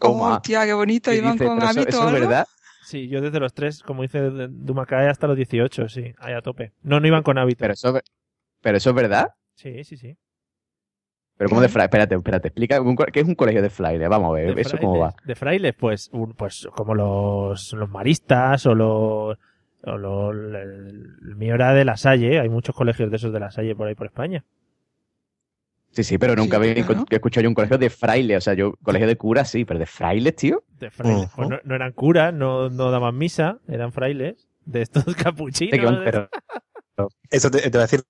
Oh, tía, qué bonito. ¿Qué Iban dices? con hábito eso es verdad. Sí, yo desde los tres, como dice Dumakae, hasta los 18, sí, ahí a tope. No, no iban con hábito. Pero eso, pero eso es verdad. Sí, sí, sí. Pero como de fraile. Espérate, espérate. Explica qué es un colegio de fraile. Vamos a ver. De ¿Eso cómo va? frailes- De frailes, pues, un- pues como los, los maristas o los... O los el, el mío era de La Salle, hay muchos colegios de esos de La Salle por ahí por España. Sí, sí, pero nunca Sí, había claro. escuchado yo un colegio de fraile. O sea, yo, colegio de curas sí, pero de frailes, tío. De frailes. Pues no, no eran curas, no, no daban misa, eran frailes. De estos capuchinos. Van- pero- Eso te, te voy a decir.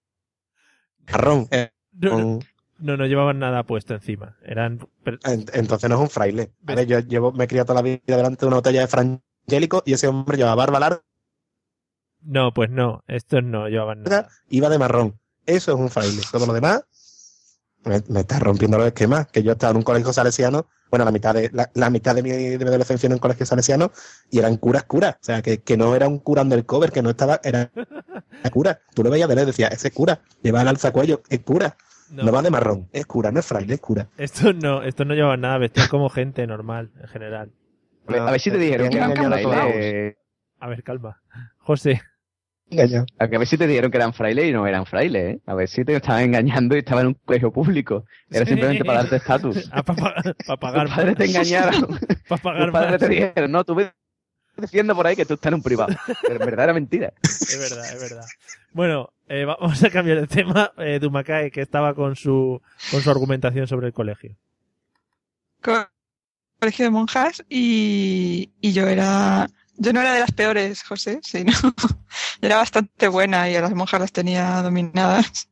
Marrón. eh, No, no. con- No, no llevaban nada puesto encima. Eran. pero- en- Entonces no es un fraile. ¿vale? Yo llevo, me he criado toda la vida delante de una botella de frangélico y ese hombre llevaba barba larga, No, pues no, estos no llevaban nada. iba de marrón. Eso es un fraile. Todo lo demás me, me está rompiendo los esquemas. Que yo estaba en un colegio salesiano, bueno, la mitad de la, la mitad de mi, de mi adolescencia en un colegio salesiano y eran curas curas. O sea, que, que no era un cura undercover, que no estaba, era, cura. Tú lo veías de lejos y decías, ese es cura. Lleva el alzacuello, es cura. No. No. va de marrón, es cura, no es fraile, es cura. Estos no, estos no llevaban nada, vestían como gente normal, en general. A ver si te dijeron que eran. A ver, calma. José. A ver si te dijeron que eran frailes y no eran frailes, ¿eh? A ver si te estaban engañando y estaban en un colegio público. Era simplemente para darte estatus. Ah, para pagar. Tus padres te engañaron. Para pagar Tus padres te dijeron, no, tú ves diciendo por ahí que tú estás en un privado. Pero en verdad era mentira. Es verdad, es verdad. Bueno, eh, vamos a cambiar de tema. Eh, Dumakae, que estaba con su, con su argumentación sobre el colegio. co- colegio de monjas y, y yo era yo no era de las peores, José, sino era bastante buena y a las monjas las tenía dominadas.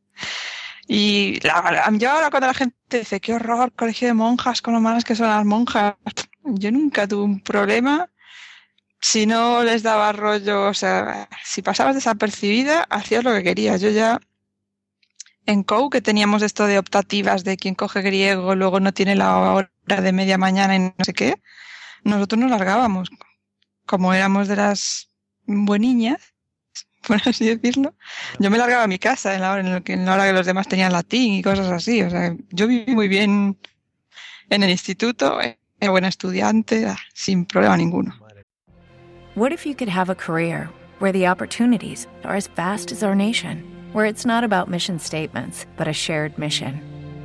Y la- yo ahora cuando la gente dice, qué horror, colegio de monjas, con lo malas que son las monjas, yo nunca tuve un problema si no les daba rollo, o sea, si pasabas desapercibida, hacías lo que querías. Yo ya en COU que teníamos esto de optativas de quien coge griego, luego no tiene la hora de media mañana y no sé qué, nosotros nos largábamos. Como éramos de las bueniñas, por así decirlo, yo me largaba a mi casa en la hora en, la que, en la hora que los demás tenían latín y cosas así. O sea, yo viví muy bien en el instituto, era buena estudiante, sin problema ninguno. What if you could have a career where the opportunities are as vast as our nation, where it's not about mission statements, but a shared mission?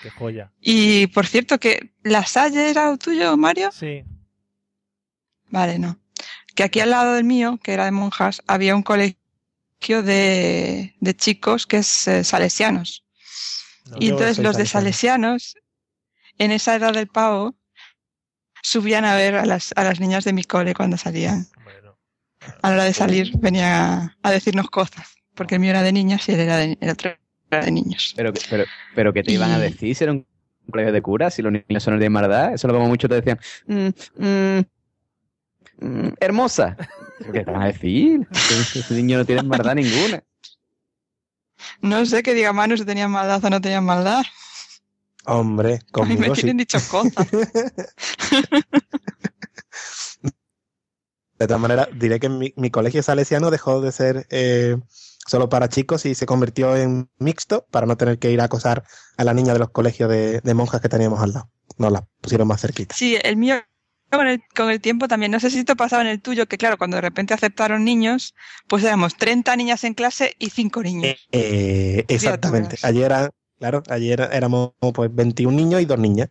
qué joya. Y por cierto, que ¿La Salle era tuyo, Mario? Sí. Vale, no. Que aquí al lado del mío, que era de monjas, había un colegio de, de chicos que es eh, salesianos. y entonces los de salesiano. salesianos, en esa edad del pavo, subían a ver a las, a las niñas de mi cole cuando salían. A la hora de salir venía a, a decirnos cosas, porque el mío era de niñas y él era de, el otro de niños. Pero, que- pero, pero ¿qué te iban a decir si era un colegio de curas? Si los niños son de maldad, eso lo como mucho te decían, "Mm, mm, mm, hermosa. ¿Pero ¿Qué te van a decir? Ese niño no tiene maldad ninguna. No sé qué diga Manu si tenían maldad o no tenían maldad. Hombre, A mí me conmigo sí. tienen dicho cosas. De todas maneras, diré que mi, mi colegio salesiano dejó de ser eh, solo para chicos y se convirtió en mixto para no tener que ir a acosar a la niña de los colegios de, de monjas que teníamos al lado. Nos la pusieron más cerquita. Sí, el mío con el, con el tiempo también. No sé si esto pasaba en el tuyo, que claro, cuando de repente aceptaron niños, pues éramos 30 niñas en clase y 5 niños. Eh, exactamente. Criaturas. Ayer, era- claro, ayer éramos pues 21 niños y dos niñas.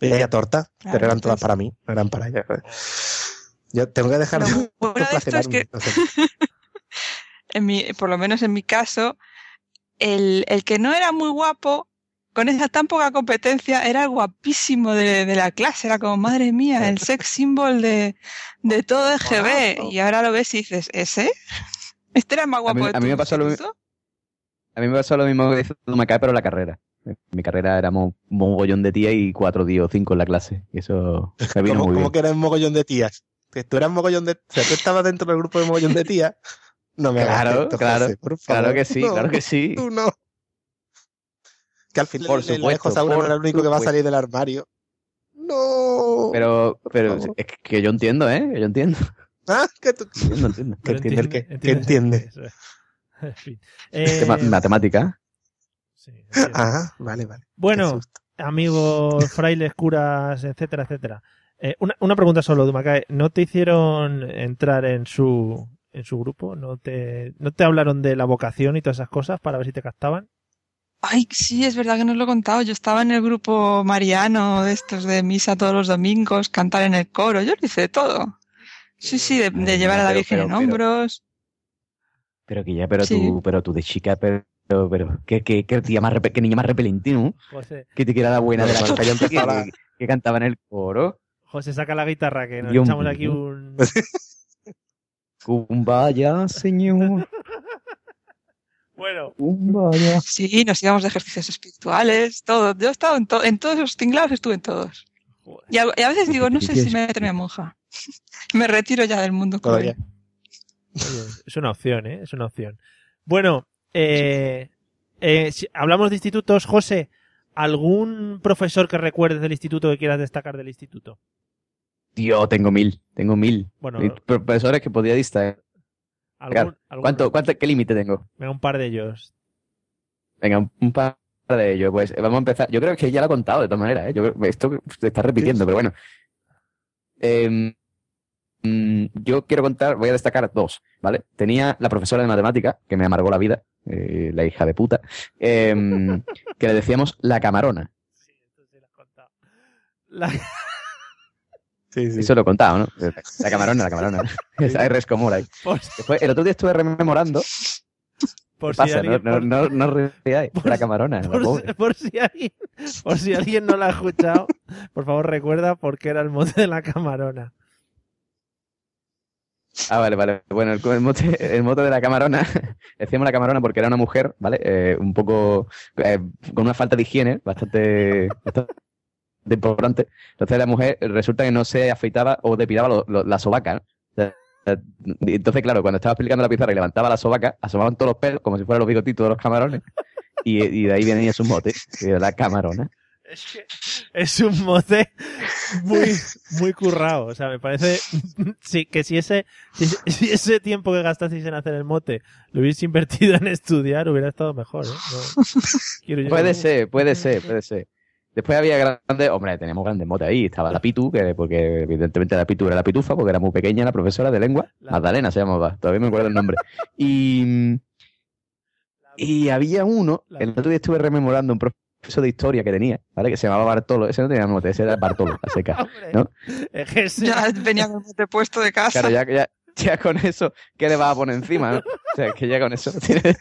Y había torta, Claro, pero eran todas para mí, no eran para ellas. Yo tengo que dejar de bueno de esto es que- flagelarme, no sé. En mi, por lo menos en mi caso, el, el que no era muy guapo, con esa tan poca competencia, era el guapísimo de, de la clase. Era como, madre mía, el sex symbol de, de todo EGB. Y ahora lo ves y dices, ¿ese? Este era el más A guapo mí, de a mí me pasó lo, instituto? a mí me pasó lo mismo que dice Macay, pero la carrera. En mi carrera éramos un mogollón de tías y cuatro tíos o cinco en la clase. Y eso me vino ¿Cómo, muy cómo bien. que eras un mogollón de tías? Que tú eras mogollón de... O sea, tú estabas dentro del grupo de mogollón de tías. No me hagas Claro, esto, claro, José, por claro que sí, No, claro que sí. Tú no. Que al final Por el- el supuesto, no por era el único que va a salir del armario. No. Pero, pero es que yo entiendo, ¿eh? Yo entiendo. Ah, que tú... Entiendo, entiendo. Que entiende el qué. Que entiende- entiende. eso es. En fin. Tema- Eh, Matemática. Ah, vale, vale. Bueno, amigos, frailes, curas, etcétera, etcétera. Eh, una, una pregunta solo, Dumacae. ¿No te hicieron entrar en su en su grupo? ¿No te, ¿No te hablaron de la vocación y todas esas cosas para ver si te captaban? Ay, sí, es verdad que no os lo he contado. Yo estaba en el grupo mariano de estos de misa todos los domingos, cantar en el coro. Yo lo hice de todo. Sí, sí, de, de llevar a la pero- Virgen pero- en hombros. Pero que ya, pero Sí. tú, pero tú de chica, pero, pero, qué, qué, qué tía más, qué niña más repelente, ¿no? José, Que te quiera la buena de la Cuando que, que- que cantaba en el coro. José, saca la guitarra que nos Dios echamos mío. aquí un... Kumbaya, señor. Bueno. Sí, nos íbamos de ejercicios espirituales, todo. Yo he estado en, to- en todos esos tinglados, estuve en todos. Y a, y a veces digo, no sé si me meterme a monja. Me retiro ya del mundo. Oye, es una opción, ¿eh? Es una opción. Bueno, eh, eh, si hablamos de institutos, José, ¿algún profesor que recuerdes del instituto que quieras destacar del instituto? Tío, tengo mil, tengo mil. Bueno, profesores que podía distraer. ¿Algún- algún- ¿Cuánto, cuánto, ¿Qué límite tengo? Venga, un par de ellos. Venga, un, un par de ellos. Pues vamos a empezar. Yo creo que ya lo he contado de todas maneras. ¿eh? Yo, esto se está repitiendo, pero bueno. Em, mm, yo quiero contar, voy a destacar dos, ¿vale? Tenía la profesora de matemática, que me amargó la vida, eh, la hija de puta, em, que le decíamos la camarona. La- Sí, sí. Eso lo he contado, ¿no? La camarona, la camarona. Esa es Rescomora. ahí. Por, Después, el otro día estuve rememorando. por ¿Qué si pasa? alguien, no, por- no, no, no reíais. La camarona, la por, pobre. por si alguien, por si alguien no la ha escuchado, por favor recuerda por qué era el mote de la camarona. Ah, vale, vale. Bueno, el, el mote, el mote de la camarona, decíamos la camarona porque era una mujer, ¿vale? Eh, un poco eh, con una falta de higiene bastante, bastante importante. Entonces la mujer resulta que no se afeitaba o depilaba lo- lo- la sobaca. ¿no? O sea, y Entonces, claro, cuando estaba explicando la pizarra y levantaba la sobaca, asomaban todos los pelos como si fueran los bigotitos de los camarones. Y, y de ahí venía su mote, la camarona. Es que es un mote muy, muy currado. O sea, me parece sí, que si ese, si, si ese tiempo que gastasteis en hacer el mote lo hubierais invertido en estudiar, hubiera estado mejor. ¿eh? No, Puede ser, puede ser, puede ser. Después había grandes, hombre, teníamos grandes motes ahí. Estaba la Pitu, que porque evidentemente la Pitu era la pitufa, porque era muy pequeña la profesora de lengua. Magdalena se llamaba, todavía me acuerdo el nombre. Y, y había uno, el otro día estuve rememorando un profesor de historia que tenía, ¿vale? Que se llamaba Bartolo. Ese no tenía mote, ese era Bartolo, a seca, ¿no? Ya venía con el puesto de casa. Claro, ya, ya, ya con eso, ¿qué le vas a poner encima? no? O sea, es que ya con eso tiene,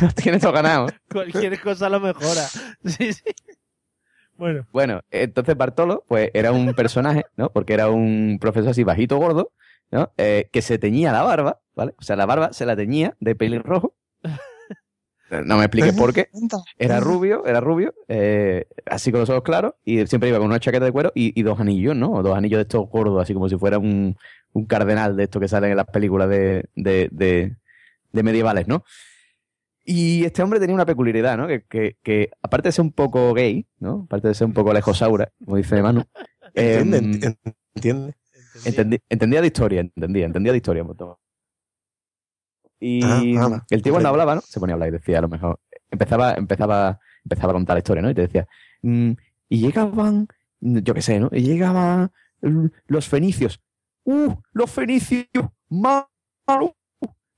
lo tiene todo ganado. Cualquier cosa lo mejora. Sí, sí. Bueno, Bueno, entonces Bartolo, pues era un personaje, ¿no? Porque era un profesor así bajito, gordo, ¿no? Eh, que se teñía la barba, ¿vale? O sea, la barba se la teñía de pelirrojo. No me expliques por qué. Era rubio, era rubio, eh, así con los ojos claros, y siempre iba con una chaqueta de cuero y, dos anillos, ¿no? Dos anillos de estos gordos, así como si fuera un, cardenal de estos que salen en las películas de medievales, ¿no? Y este hombre tenía una peculiaridad, ¿no? Que, que, que aparte de ser un poco gay, ¿no? Aparte de ser un poco lejosaura, como dice Manu. Entiende, em, enti- entiende. Entendía de historia, entendía, entendía de historia un montón. Y Ah, ah, el tío cuando hablaba, ¿no? Se ponía a hablar y decía a lo mejor, empezaba, empezaba, empezaba a contar la historia, ¿no? Y te decía, mm, y llegaban, yo qué sé, ¿no? Y llegaban mm, los fenicios. ¡Uh! Los fenicios, malos,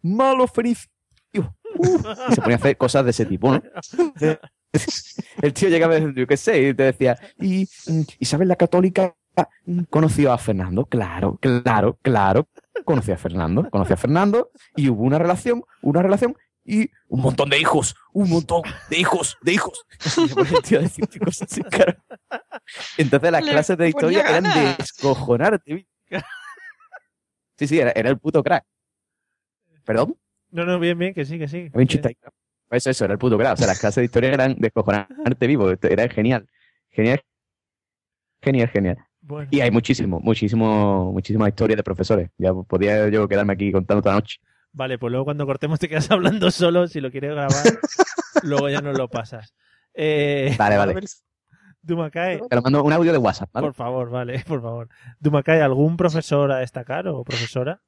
malos fenicios. Y se ponía a hacer cosas de ese tipo, ¿no? El tío llegaba, yo qué sé, y te decía, y mm, Isabel la Católica mm, conoció a Fernando, claro, claro, claro, conoció a Fernando, conoció a Fernando, y hubo una relación, una relación, y un montón de hijos, un montón de hijos, de hijos. Y se ponía el tío a decir cosas así, claro. Entonces las Le clases de historia eran de ganas. descojonarte. Sí, sí, era, era el puto crack. ¿Perdón? No, no, bien, bien, que sí, que sí. Había un chiste ahí. Pues eso, era el puto crack. O sea, las clases de historia eran descojonarte vivo. Esto Era genial. Genial. Genial, genial. Bueno. Y hay muchísimo, muchísimo, muchísimas historias de profesores. Ya podía yo quedarme aquí contando toda la noche. Vale, pues luego cuando cortemos te quedas hablando solo. Si lo quieres grabar, luego ya nos lo pasas. Eh, Vale, vale. Dumacay, Te lo mando un audio de WhatsApp, ¿vale? por favor, vale, por favor. Dumacay, ¿algún profesor a destacar o profesora?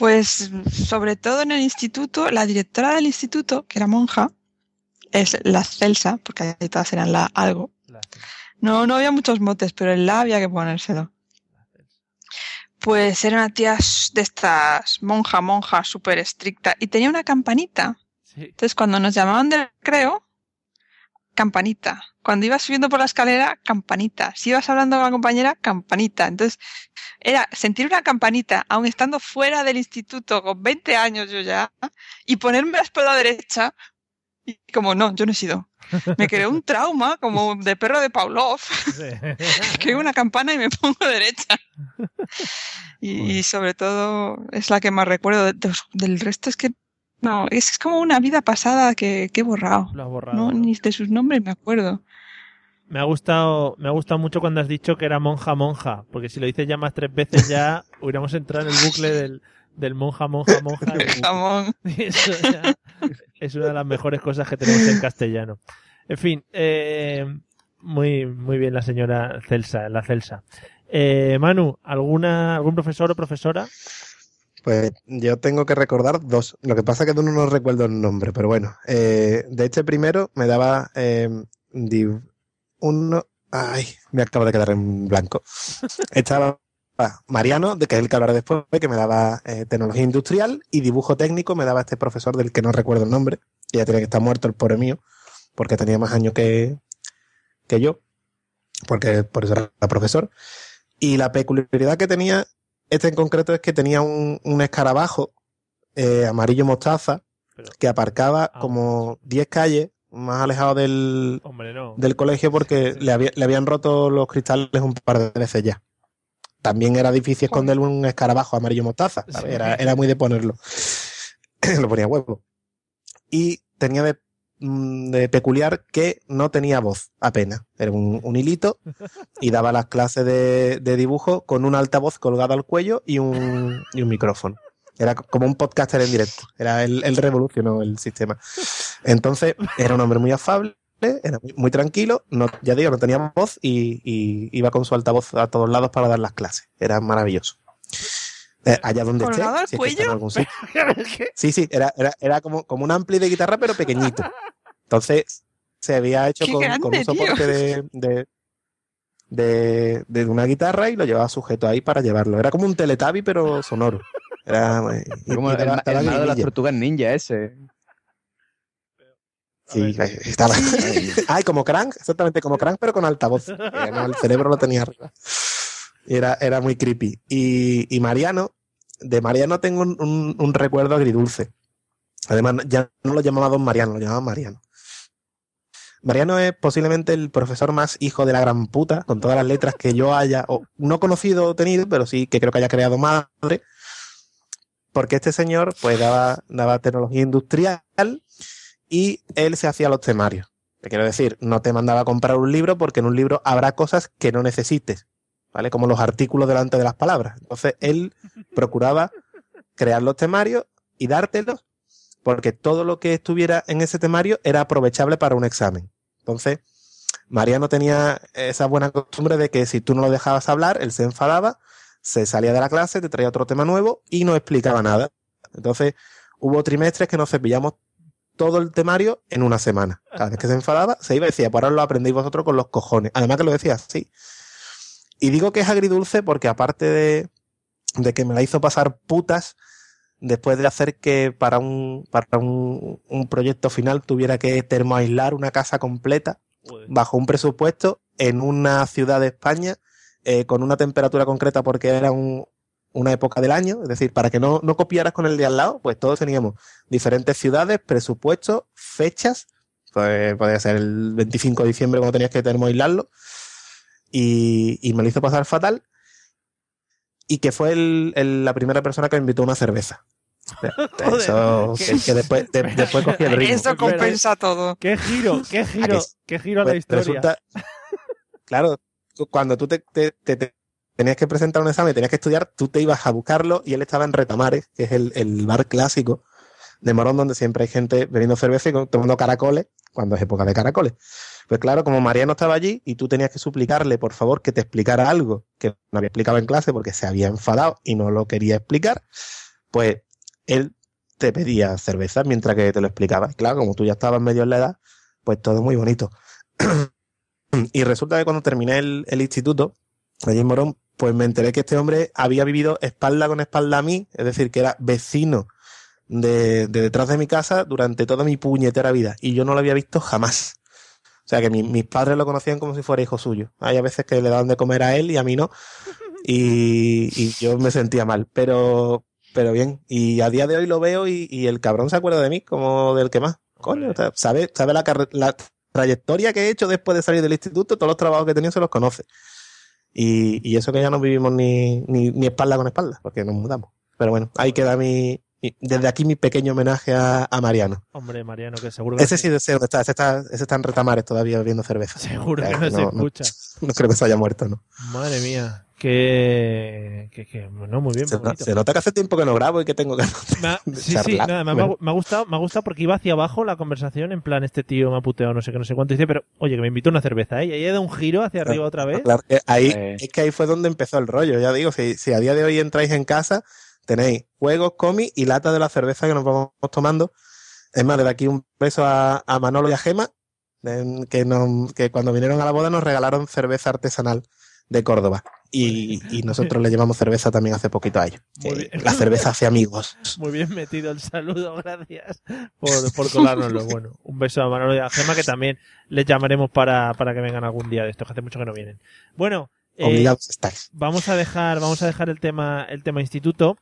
Pues sobre todo en el instituto, la directora del instituto, que era monja, es la Celsa, porque ahí todas eran la algo. No, no había muchos motes, pero el la había que ponérselo. Pues era una tía de estas monja, monja, súper estricta. Y tenía una campanita. Entonces cuando nos llamaban del creo, campanita. Cuando ibas subiendo por la escalera, campanita. Si ibas hablando con la compañera, campanita. Entonces era sentir una campanita, aun estando fuera del instituto, con 20 años yo ya, y ponerme la espalda derecha, y como no, yo no he sido. Me creó un trauma, como de perro de Pavlov, que una campana y me pongo derecha. Y, sobre todo es la que más recuerdo. Del resto es que no, es como una vida pasada que, que he borrado. Lo has borrado. No, ni de sus nombres me acuerdo. Me ha gustado, me ha gustado mucho cuando has dicho que era monja monja, porque si lo dices ya más tres veces ya hubiéramos entrado en el bucle del, del monja monja monja. Jamón. Y eso ya es una de las mejores cosas que tenemos en castellano. En fin, eh, muy, muy bien la señora Celsa, la Celsa. Eh, Manu, ¿alguna, algún profesor o profesora? Pues yo tengo que recordar dos. Lo que pasa es que de uno no recuerdo el nombre, pero bueno. Eh, de este primero me daba eh, div- uno. Ay, me acabo de quedar en blanco. Estaba Mariano, de que es el que hablaré después, que me daba eh, tecnología industrial y dibujo técnico, me daba este profesor del que no recuerdo el nombre. que ya tenía que estar muerto el pobre mío, porque tenía más años que, que yo, porque por eso era profesor. Y la peculiaridad que tenía este en concreto es que tenía un, un escarabajo eh, amarillo mostaza que aparcaba como 10 calles más alejado del, Hombre, no. del colegio porque le, había- le habían roto los cristales un par de veces ya. También era difícil esconder un escarabajo amarillo mostaza. Era, era muy de ponerlo. Lo ponía a huevo. Y tenía de, mm, de peculiar que no tenía voz apenas. Era un, un hilito y daba las clases de, de dibujo con un altavoz colgado al cuello y un, y un micrófono. Era como un podcaster en directo. Era él, él revolucionó el sistema. Entonces, era un hombre muy afable, era muy, muy tranquilo, no, ya digo, no tenía voz y, y iba con su altavoz a todos lados para dar las clases. Era maravilloso. Eh, allá donde esté, ¿Colgado al si es que está en algún sitio. Sí, sí, era, era, era como, como un ampli de guitarra, pero pequeñito. Entonces, se había hecho ¡Qué con, grande, con un soporte de, de, de, de una guitarra y lo llevaba sujeto ahí para llevarlo. Era como un teletabi, pero sonoro. Era, eh, Como y el, el de las tortugas ninja ese. Sí, estaba. Ay, como Crank, exactamente como Crank, pero con altavoz. No, el cerebro lo tenía arriba. Y Era, era muy creepy. Y, y Mariano, de Mariano tengo un, un- un recuerdo agridulce. Además, ya no lo llamaba Don Mariano, lo llamaba Mariano. Mariano es posiblemente el profesor más hijo de la gran puta, con todas las letras que yo haya, o no conocido o tenido, pero sí que creo que haya creado madre. Porque este señor, pues, daba, daba tecnología industrial y él se hacía los temarios. Te quiero decir, no te mandaba a comprar un libro porque en un libro habrá cosas que no necesites, ¿vale? Como los artículos delante de las palabras. Entonces, él procuraba crear los temarios y dártelos porque todo lo que estuviera en ese temario era aprovechable para un examen. Entonces, Mariano tenía esa buena costumbre de que si tú no lo dejabas hablar, él se enfadaba, se salía de la clase, te traía otro tema nuevo y no explicaba nada. Entonces, hubo trimestres que nos cepillamos todo el temario en una semana. Cada vez que se enfadaba, se iba y decía, pues ahora lo aprendéis vosotros con los cojones. Además que lo decía así. Y digo que es agridulce porque aparte de, de que me la hizo pasar putas, después de hacer que para un, para un, un proyecto final tuviera que termoaislar una casa completa bajo un presupuesto en una ciudad de España eh, con una temperatura concreta porque era un- una época del año, es decir, para que no, no copiaras con el de al lado, pues todos teníamos diferentes ciudades, presupuestos, fechas, pues podía ser el 25 de diciembre cuando tenías que termoaislarlo, y, y me lo hizo pasar fatal, y que fue el- el- la primera persona que me invitó a una cerveza. Eso, que, que después, de- después cogí el ritmo. Eso compensa todo. ¡Qué giro! ¡Qué giro! que sí? ¡Qué giro a la Pues historia! resulta- claro, cuando tú te, te- te- te tenías que presentar un examen, tenías que estudiar, tú te ibas a buscarlo y él estaba en Retamares, que es el, el bar clásico de Morón, donde siempre hay gente bebiendo cerveza y tomando caracoles, cuando es época de caracoles. Pues claro, como Mariano estaba allí y tú tenías que suplicarle, por favor, que te explicara algo que no había explicado en clase porque se había enfadado y no lo quería explicar, pues él te pedía cerveza mientras que te lo explicaba. Y claro, como tú ya estabas medio en la edad, pues todo muy bonito. y resulta que cuando terminé el, instituto, allí en Morón, pues me enteré que este hombre había vivido espalda con espalda a mí, es decir, que era vecino de detrás de mi casa durante toda mi puñetera vida. Y yo no lo había visto jamás. O sea que mi- mis padres lo conocían como si fuera hijo suyo. Hay a veces que le daban de comer a él y a mí no. Y, y yo me sentía mal. Pero, pero bien. Y a día de hoy lo veo y, y el cabrón se acuerda de mí como del que más. Coño, sabe, sabe la, la trayectoria que he hecho después de salir del instituto, todos los trabajos que he tenido se los conoce. Y, y eso que ya no vivimos ni, ni, ni espalda con espalda, porque nos mudamos. Pero bueno, ahí queda mi- desde aquí mi pequeño homenaje a, a Mariano. Hombre, Mariano, que seguro que Ese sí dónde está, ese está, ese está en retamares todavía bebiendo cerveza. Seguro que no se escucha. No, creo que se haya muerto, ¿no? Madre mía, que, que, que no, muy bien, Se, muy no- bonito. se nota que hace tiempo que no grabo y que tengo ganas Me sí, sí, nada, me, ha- Bueno, me ha gustado, me ha gustado porque iba hacia abajo la conversación, en plan, este tío me ha puteado no sé qué, no sé cuánto, y dice, pero, oye, que me invitó a una cerveza, ¿eh? Y ahí he dado un giro hacia arriba otra vez. Claro, que ahí, Eh. es que ahí fue donde empezó el rollo. Ya digo, si, si a día de hoy entráis en casa, tenéis juegos, cómics y latas de la cerveza que nos vamos tomando. Es más, desde aquí un beso a, a Manolo y a Gema, em, que, nos- que cuando vinieron a la boda nos regalaron cerveza artesanal de Córdoba. Y, y nosotros le llevamos cerveza también hace poquito a ellos. La cerveza hace amigos. Muy bien metido el saludo, gracias por, por colárnoslo. Bueno, un beso a Manolo y a Gema, que también les llamaremos para, para que vengan algún día de esto, que hace mucho que no vienen. Bueno, eh, Obligados estáis. vamos a dejar, vamos a dejar el tema, el tema instituto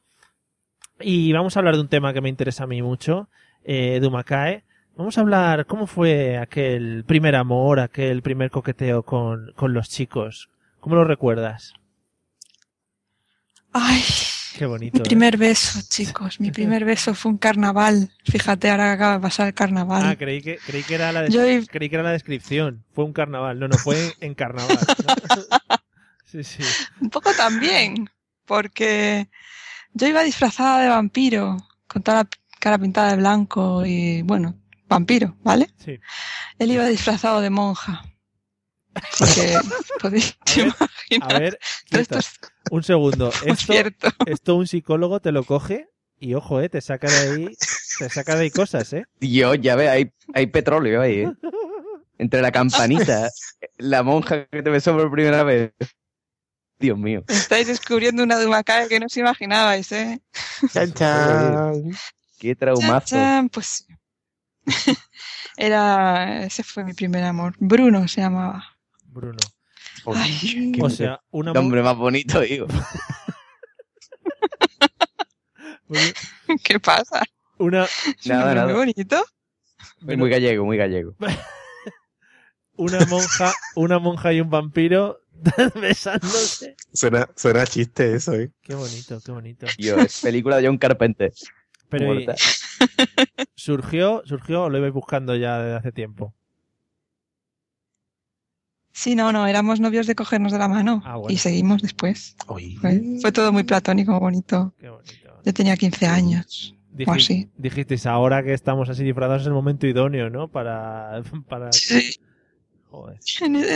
y vamos a hablar de un tema que me interesa a mí mucho, eh, de Humacae. Vamos a hablar cómo fue aquel primer amor, aquel primer coqueteo con, con los chicos. ¿Cómo lo recuerdas? Ay, Qué bonito. mi ¿eh? primer beso, chicos. Mi primer beso fue un carnaval. Fíjate, ahora acaba de pasar el carnaval. Ah, creí que, creí que era la Yo creí que era la descripción. Fue un carnaval. No, no, fue en carnaval. ¿no? Sí, sí. Un poco también, porque yo iba disfrazada de vampiro, con toda la cara pintada de blanco y bueno, vampiro, ¿vale? Sí. Él iba disfrazado de monja. Porque podéis imaginar. A ver, un segundo. Esto, cierto. esto un psicólogo te lo coge y ojo, eh, te saca de ahí, te saca de ahí cosas, eh. Dios, ya ves, hay, hay petróleo ahí, ¿eh? Entre la campanita, la monja que te besó por primera vez. Dios mío. Estáis descubriendo una Dumacaya que no os imaginabais, ¿eh? Chan, chan. Qué traumazo. Chan, Pues sí. Era. Ese fue mi primer amor. Bruno se llamaba. Bruno. Ay, O sea, una Qué hombre más bonito, digo. ¿Qué pasa? Una, Nada, Muy nada. bonito. Muy, muy gallego, muy gallego. una monja, una monja y un vampiro besándose. Suena, suena chiste eso, ¿eh? Qué bonito, qué bonito. Dios, es película de John Carpenter. Pero y- surgió, surgió o lo ibais buscando ya desde hace tiempo. Sí, no, no, éramos novios de cogernos de la mano. Ah, bueno. Y seguimos después. Fue, fue todo muy platónico, bonito. Yo tenía 15 años. O así. Diji- Dijisteis, ahora que estamos así disfrazados es el momento idóneo, ¿no? Para... para... Sí. Joder,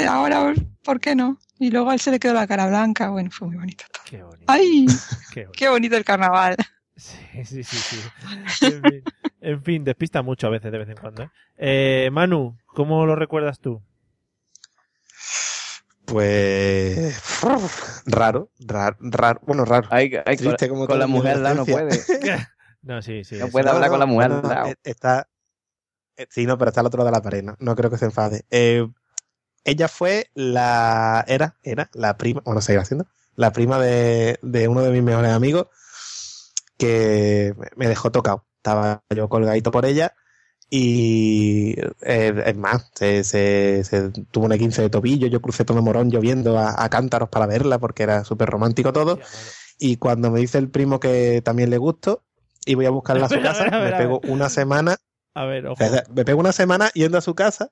Ahora, ¿por qué no? Y luego a él se le quedó la cara blanca. Bueno, fue muy bonito todo. qué bonito. ¡Ay! Qué bonito. ¡Qué bonito el carnaval! Sí, sí, sí. sí. En, fin, en fin, despista mucho a veces, de vez en cuando. ¿eh? Eh, Manu, ¿cómo lo recuerdas tú? Pues. Raro, raro, raro. Bueno, raro. Ay, ay, Triste con, como con toda la mujer la no puede. No, sí, sí. No puede hablar con la mujer no, Está. eh, Sí, no, pero está al otro lado de la pared. No, no creo que se enfade. Eh, ella fue la. Era, era la prima. Bueno, seguirá siendo. La prima de, de uno de mis mejores amigos. Que me dejó tocado. Estaba yo colgadito por ella. Y eh, es más, se, se- se tuvo una 15 de tobillo. Yo crucé todo morón lloviendo a, a cántaros para verla porque era súper romántico todo. Y cuando me dice el primo que también le gustó, y voy a buscarla a su a casa, ver, a ver, me pego una semana, A ver, ojo. o sea, me pego una semana yendo a su casa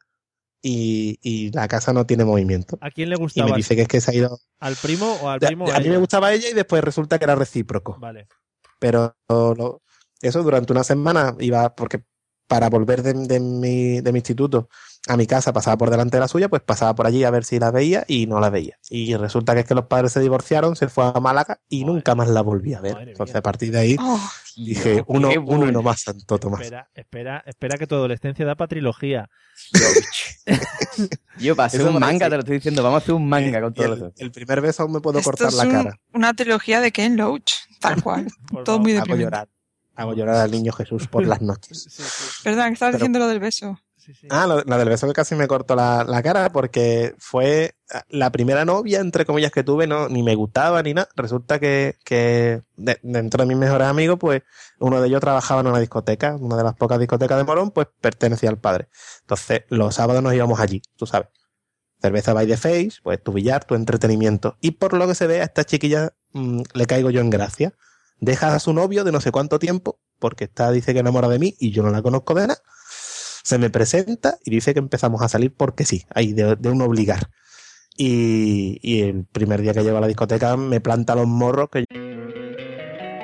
y, y la casa no tiene movimiento. ¿A quién le Y gustaba? me dice que es que se ha ido. ¿Al primo o al primo? a mí me gustaba ella y después resulta que era recíproco. Vale. Pero lo- eso durante una semana iba, porque para volver de, de mi, de mi instituto a mi casa pasaba por delante de la suya, pues pasaba por allí a ver si la veía y no la veía. Y resulta que es que los padres se divorciaron, se fue a Málaga y nunca más la volví a ver. Entonces a partir de ahí Oh, dije, Dios, uno, uno y no más, Santo Tomás. Espera, espera, espera que tu adolescencia da para trilogía. Yo hacer Eso un manga, te lo estoy diciendo, vamos a hacer un manga con todo el, eso. el primer beso aún me puedo Esto cortar es la un- cara. una trilogía de Ken Loach, tal cual. todo muy Hago deprimente. llorar. Hago llorar al niño Jesús por las noches. Perdón, que estabas Pero- diciendo lo del beso. Ah, la del beso que casi me cortó la, la cara porque fue la primera novia, entre comillas, que tuve, no, ni me gustaba ni nada. Resulta que, que de- dentro de mis mejores amigos, pues uno de ellos trabajaba en una discoteca, una de las pocas discotecas de Morón, pues pertenecía al padre. Entonces, los sábados nos íbamos allí, tú sabes. Cerveza by the face, pues tu billar, tu entretenimiento. Y por lo que se ve, a esta chiquilla mm, le caigo yo en gracia. Deja a su novio de no sé cuánto tiempo, porque está, dice que enamora de mí y yo no la conozco de nada se me presenta y dice que empezamos a salir porque sí, ahí de, un obligar. Y, y el primer día que llego a la discoteca me planta los morros que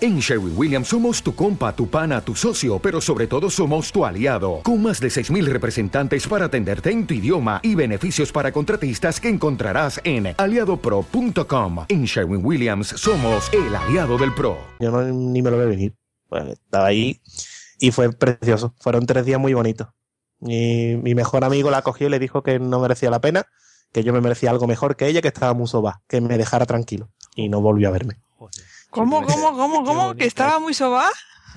En Sherwin Williams somos tu compa, tu pana, tu socio, pero sobre todo somos tu aliado, con más de 6.000 representantes para atenderte en tu idioma y beneficios para contratistas que encontrarás en aliadopro.com. En Sherwin Williams somos el aliado del PRO. yo no, ni me lo veo venir. Pues estaba ahí y fue precioso. Fueron tres días muy bonitos. Y mi mejor amigo la cogió y le dijo que no merecía la pena, que yo me merecía algo mejor que ella, que estaba muy soba, que me dejara tranquilo. Y no volvió a verme. ¿Cómo, cómo, cómo, cómo? ¿Que estaba muy soba?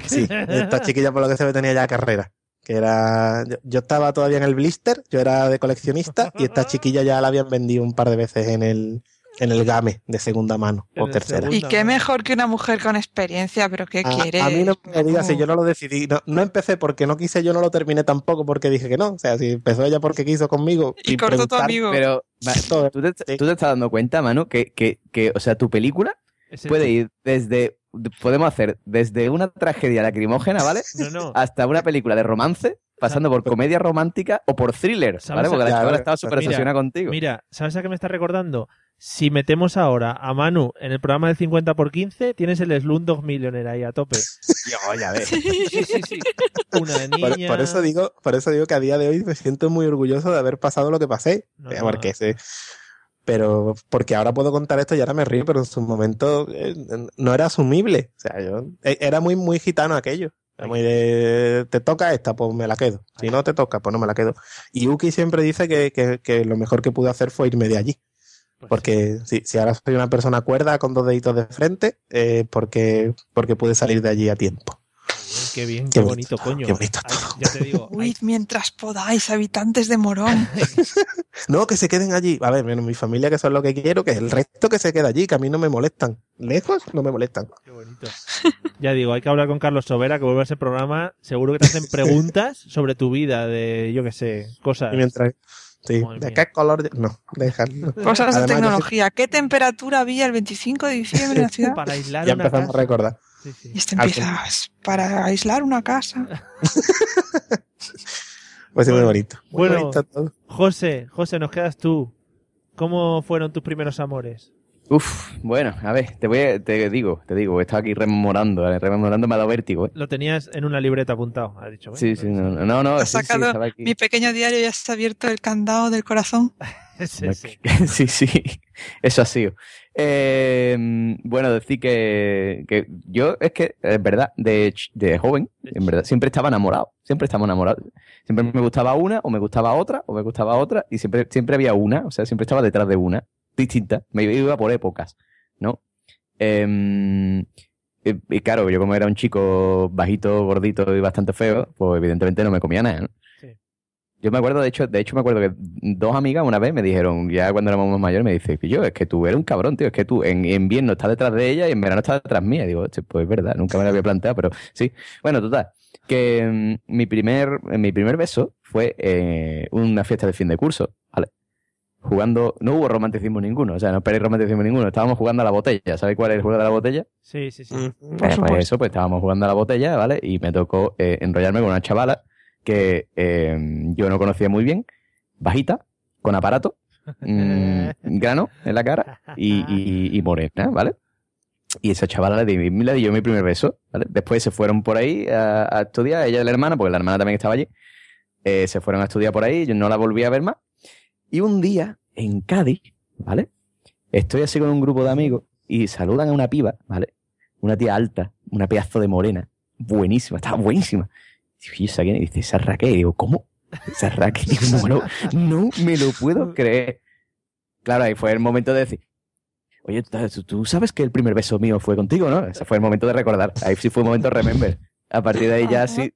Sí, esta chiquilla por lo que se ve tenía ya carrera. Que era. Yo, yo estaba todavía en el blister, yo era de coleccionista, y esta chiquilla ya la habían vendido un par de veces en el, en el game de segunda mano o tercera. Y qué mejor que una mujer con experiencia, pero ¿qué A, quiere? a mí no me digas si yo no lo decidí. No, no empecé porque no quise, yo no lo terminé tampoco porque dije que no. O sea, si empezó ella porque quiso conmigo. Y cortó tu amigo. Pero, va, ¿tú, te, tú te estás dando cuenta, Manu, que, que, que, o sea, tu película Puede ir desde, podemos hacer desde una tragedia lacrimógena, ¿vale? No, no. Hasta una película de romance, pasando por comedia romántica o por thriller, ¿Sabes ¿vale? a- Porque la chavala estaba súper obsesionada contigo. Mira, ¿sabes a qué me está recordando? Si metemos ahora a Manu en el programa del 50 por 15, tienes el Slumdog Millionaire ahí a tope. Yo, ya ves. Sí, sí, sí. Una de niña. por eso digo, por eso digo que a día de hoy me siento muy orgulloso de haber pasado lo que pasé. No, Eh, no. porque sé- pero porque ahora puedo contar esto y ahora me río, pero en su momento eh, no era asumible. O sea, yo eh, era muy muy gitano aquello. Era muy de te toca esta, pues me la quedo. Si no te toca, pues no me la quedo. Y Uki siempre dice que, que- que lo mejor que pude hacer fue irme de allí. Pues Porque si, si ahora soy una persona cuerda con dos deditos de frente, eh, porque, porque pude salir de allí a tiempo. Qué bien, Qué qué bonito, bonito, coño. qué bonito Ay, ya te digo. Huid mientras podáis, habitantes de Morón. No, que se queden allí. A ver, menos mi familia, que son lo que quiero, que el resto que se queda allí, que a mí no me molestan. Lejos no me molestan. Qué bonito. Ya digo, hay que hablar con Carlos Sobera, que vuelve a ese programa. Seguro que te hacen preguntas sobre tu vida, de, yo qué sé, cosas. Y mientras. Sí, Madre ¿de mía. qué color? No, déjalo. Cosas de Además, tecnología. ¿Qué temperatura había el 25 de diciembre en la ciudad? Para aislar Ya una empezamos casa. a recordar. Y este Al empieza para aislar una casa. Pues sí, muy bonito. Muy Bueno, bonito todo. José, José, nos quedas tú. ¿Cómo fueron tus primeros amores? Uf, bueno, a ver, te voy a- te digo, te digo, he estado aquí rememorando, rememorando me ha dado vértigo, ¿eh? Lo tenías en una libreta apuntado, has dicho. bueno, Sí, sí, no, no, no, Has sí, sacado estaba aquí. mi pequeño diario y has abierto el candado del corazón. Sí, sí. sí, sí, eso ha sido. Eh, bueno, decir que, que yo es que, es verdad, de, de joven, en verdad, siempre estaba enamorado, siempre estaba enamorado. Siempre me gustaba una, o me gustaba otra, o me gustaba otra, y siempre, siempre había una, o sea, siempre estaba detrás de una, distinta. Me iba por épocas, ¿no? Em, y, y claro, yo como era un chico bajito, gordito y bastante feo, pues evidentemente no me comía nada, ¿no? Yo me acuerdo, de hecho, de hecho me acuerdo que dos amigas una vez me dijeron, ya cuando éramos más mayores, me dice, yo, es que tú eres un cabrón, tío, es que tú en en invierno estás detrás de ella y en verano estás detrás mía. Y digo, "Hostia, pues es verdad, nunca me lo había planteado, pero sí. Bueno, total, que mm, mi primer, mi primer beso fue eh, una fiesta de fin de curso, ¿vale? Jugando, no hubo romanticismo ninguno, o sea, no esperé romanticismo ninguno, estábamos jugando a la botella, ¿sabes cuál es el juego de la botella? Sí, sí, sí. Eh, pues eso, pues estábamos jugando a la botella, ¿vale? Y me tocó eh, enrollarme con una chavala que eh, yo no conocía muy bien, bajita, con aparato, mm, grano en la cara y, y- y morena, ¿vale? Y esa chavala le di, le di yo mi primer beso, ¿vale? Después se fueron por ahí a, a estudiar, ella y la hermana, porque la hermana también estaba allí, eh, se fueron a estudiar por ahí, yo no la volví a ver más. Y un día, en Cádiz, ¿vale? Estoy así con un grupo de amigos y saludan a una piba, ¿vale? Una tía alta, una pedazo de morena, buenísima, estaba buenísima. Dice, esa. Y digo, ¿cómo? Esa no, me lo- no me lo puedo creer. Claro, ahí fue el momento de decir, oye, ¿tú, tú sabes que el primer beso mío fue contigo, ¿no? Ese fue el momento de recordar. Ahí sí fue un momento de remember. A partir de ahí ya sí.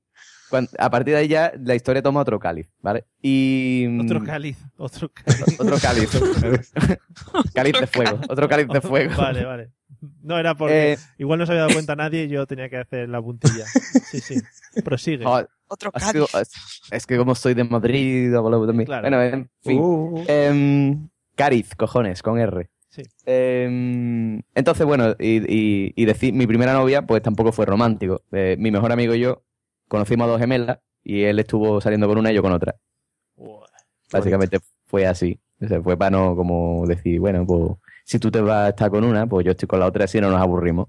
a partir de ahí ya la historia toma otro cáliz, ¿vale? Y. Otro cáliz, otro cáliz. Otro cáliz. cáliz de fuego. Otro cáliz de fuego. Vale, vale. No era porque Eh, igual no se había dado cuenta nadie y yo tenía que hacer la puntilla. Sí, sí. Prosigue. Joder, Otro es que, es- es que como soy de Madrid, hablo también. Claro. Bueno, en fin. Uh. Em, Cáriz, cojones, con R. Sí. Em, entonces, bueno, y, y, y decir, mi primera novia, pues tampoco fue romántico. Eh, mi mejor amigo y yo conocimos a dos gemelas y él estuvo saliendo con una y yo con otra. Básicamente fue así. O sea, fue para no como decir, bueno, pues si tú te vas a estar con una, pues yo estoy con la otra, así no nos aburrimos.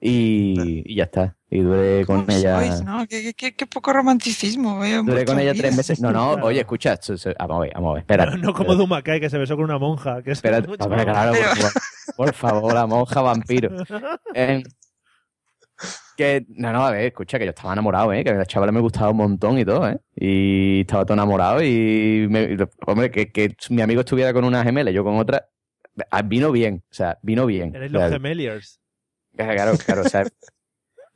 Y, y ya está. Y duré con ella. Sois, ¿no? Qué, qué- qué- qué poco romanticismo. en Duré con ella vida. tres meses. No, no, oye, escucha. Vamos a ver, vamos a ver. Espera. No, no como Dumacay, que se besó con una monja. Que es Espérate, mucho hombre, claro, por, favor, por favor, la monja vampiro. Eh, que, no, no, a ver, escucha, que yo estaba enamorado, ¿eh? Que a la chavala me gustaba un montón y todo, ¿eh? Y estaba todo enamorado y, me- y, hombre, que, que mi amigo estuviera con una gemela y yo con otra, vino bien, o sea, vino bien. Eres los gemeliers. Claro, claro, o sea,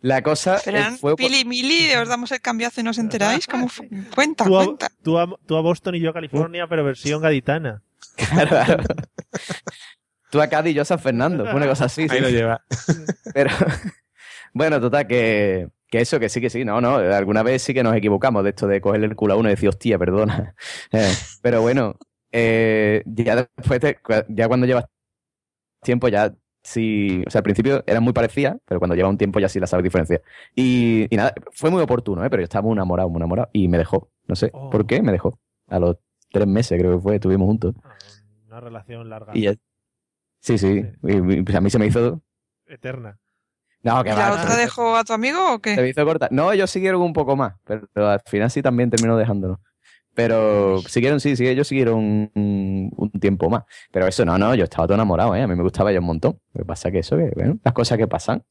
la cosa Pero eh, eran fue... Pili Mili, os damos el cambiazo y no os enteráis. ¿Cómo fue? Cuenta, Tú a, cuenta. tú a- tú a Boston y yo a California, pero versión gaditana. Claro, claro. Tú a Cádiz y yo a San Fernando, una cosa así. Ahí sí. lo lleva. Pero, bueno, total, que, que eso, que sí, que sí, no, no, alguna vez sí que nos equivocamos de esto de cogerle el culo a uno y decir, hostia, perdona. Eh, pero bueno, eh, ya después, de- ya cuando llevas tiempo, ya sí, o sea, al principio eran muy parecidas, pero cuando lleva un tiempo ya sí la sabes diferenciar. Y, y nada, fue muy oportuno, ¿eh? pero yo estaba muy enamorado, muy enamorado, y me dejó, no sé, Oh. ¿por qué me dejó? A los tres meses creo que fue, estuvimos juntos. Una relación larga. Y ya- sí, sí, y- y, pues a mí se me hizo... Eterna. No, que ¿Y la otra dejó a tu amigo o Se me qué? hizo corta. No, ellos siguieron un poco más, pero al final sí también terminó dejándolo. Pero siguieron, sí, sí, ellos siguieron un, un tiempo más. Pero eso no, no, yo estaba todo enamorado, ¿eh? A mí me gustaba ella un montón. Lo que pasa que eso, que, bueno, las cosas que pasan.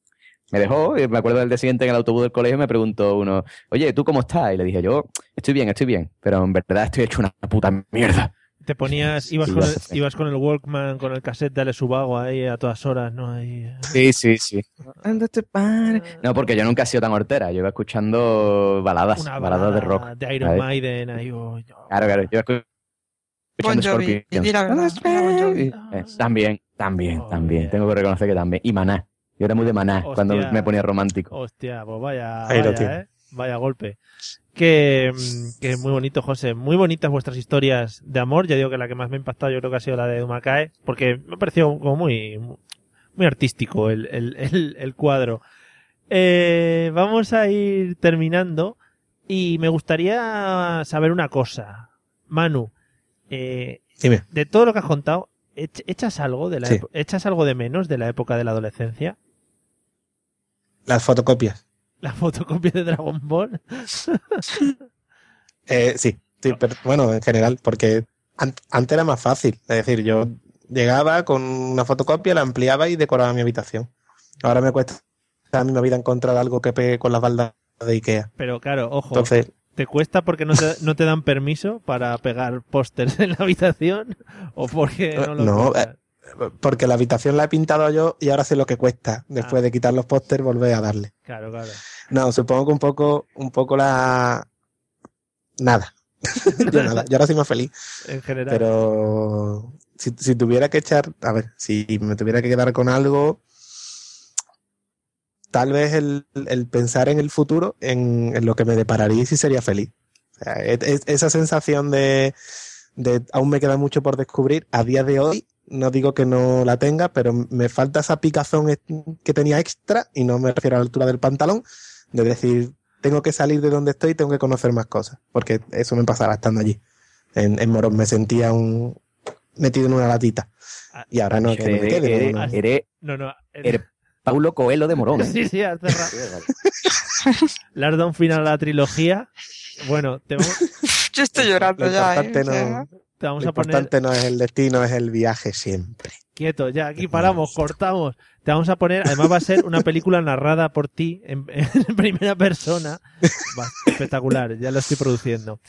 Me dejó, y me acuerdo del día siguiente en el autobús del colegio me preguntó uno, oye, ¿tú cómo estás? Y le dije yo, estoy bien, estoy bien, pero en verdad estoy hecho una puta mierda. Te ponías, ibas, Sí, con el, ibas con el Walkman, con el cassette de Ale Subago ahí a todas horas, ¿no? Ahí, eh. Sí, sí, sí. No, porque yo nunca he sido tan hortera. Yo iba escuchando baladas, Una baladas de rock. De Iron ¿sabes? Maiden, ahí, oh, Claro, claro. Yo Bon escuchando Jovi. La verdad, Bon Jovi. Eh, también, también, también. Tengo que reconocer que también. Y Maná. Yo era muy de Maná cuando me ponía romántico. Hostia, pues vaya, Ahí vaya. ¿eh? Vaya golpe. Que, mm, que muy bonito, José. Muy bonitas vuestras historias de amor. Ya digo que la que más me ha impactado yo creo que ha sido la de Dumakae, porque me ha parecido como muy, muy artístico el, el, el, el cuadro. Eh, vamos a ir terminando y me gustaría saber una cosa. Manu, eh, Dime. de todo lo que has contado, ¿ech- ¿echas algo, de la Sí. ¿echas algo de menos de la época de la adolescencia? Las fotocopias. ¿La fotocopia de Dragon Ball? Eh, sí, sí, pero bueno, en general, porque an- antes era más fácil. Es decir, yo llegaba con una fotocopia, la ampliaba y decoraba mi habitación. Ahora me cuesta a mí mi vida encontrar algo que pegue con las baldas de Ikea. Pero claro, ojo, Entonces, ¿te cuesta porque no te, no te dan permiso para pegar pósters en la habitación? ¿O porque no lo no, eh, porque la habitación la he pintado yo y ahora sé lo que cuesta Ah. después de quitar los pósters volver a darle. Claro, claro. No, supongo que un poco, un poco la nada. yo nada, yo ahora soy más feliz. En general. Pero si, si tuviera que echar, a ver, si me tuviera que quedar con algo, tal vez el, el pensar en el futuro, en, en lo que me depararía y si sería feliz. O sea, es- es- esa sensación de, de aún me queda mucho por descubrir a día de hoy. No digo que no la tenga, pero me falta esa picazón que tenía extra, y no me refiero a la altura del pantalón, de decir, tengo que salir de donde estoy y tengo que conocer más cosas, porque eso me pasaba estando allí. En, en Morón me sentía un metido en una latita. Y ahora no, es que no me quede. eres- no, no. eres- No, no. eres Paulo Coelho de Morón. Sí, sí, has cerrado. Le has dado un final a la trilogía. Bueno, te vamos, Yo estoy llorando Lo ya, ¿eh? no- te vamos lo a poner importante no es el destino, es el viaje siempre. quieto. Ya, aquí paramos, cortamos. Te vamos a poner, además va a ser una película narrada por ti en, en primera persona. Va, espectacular, ya lo estoy produciendo.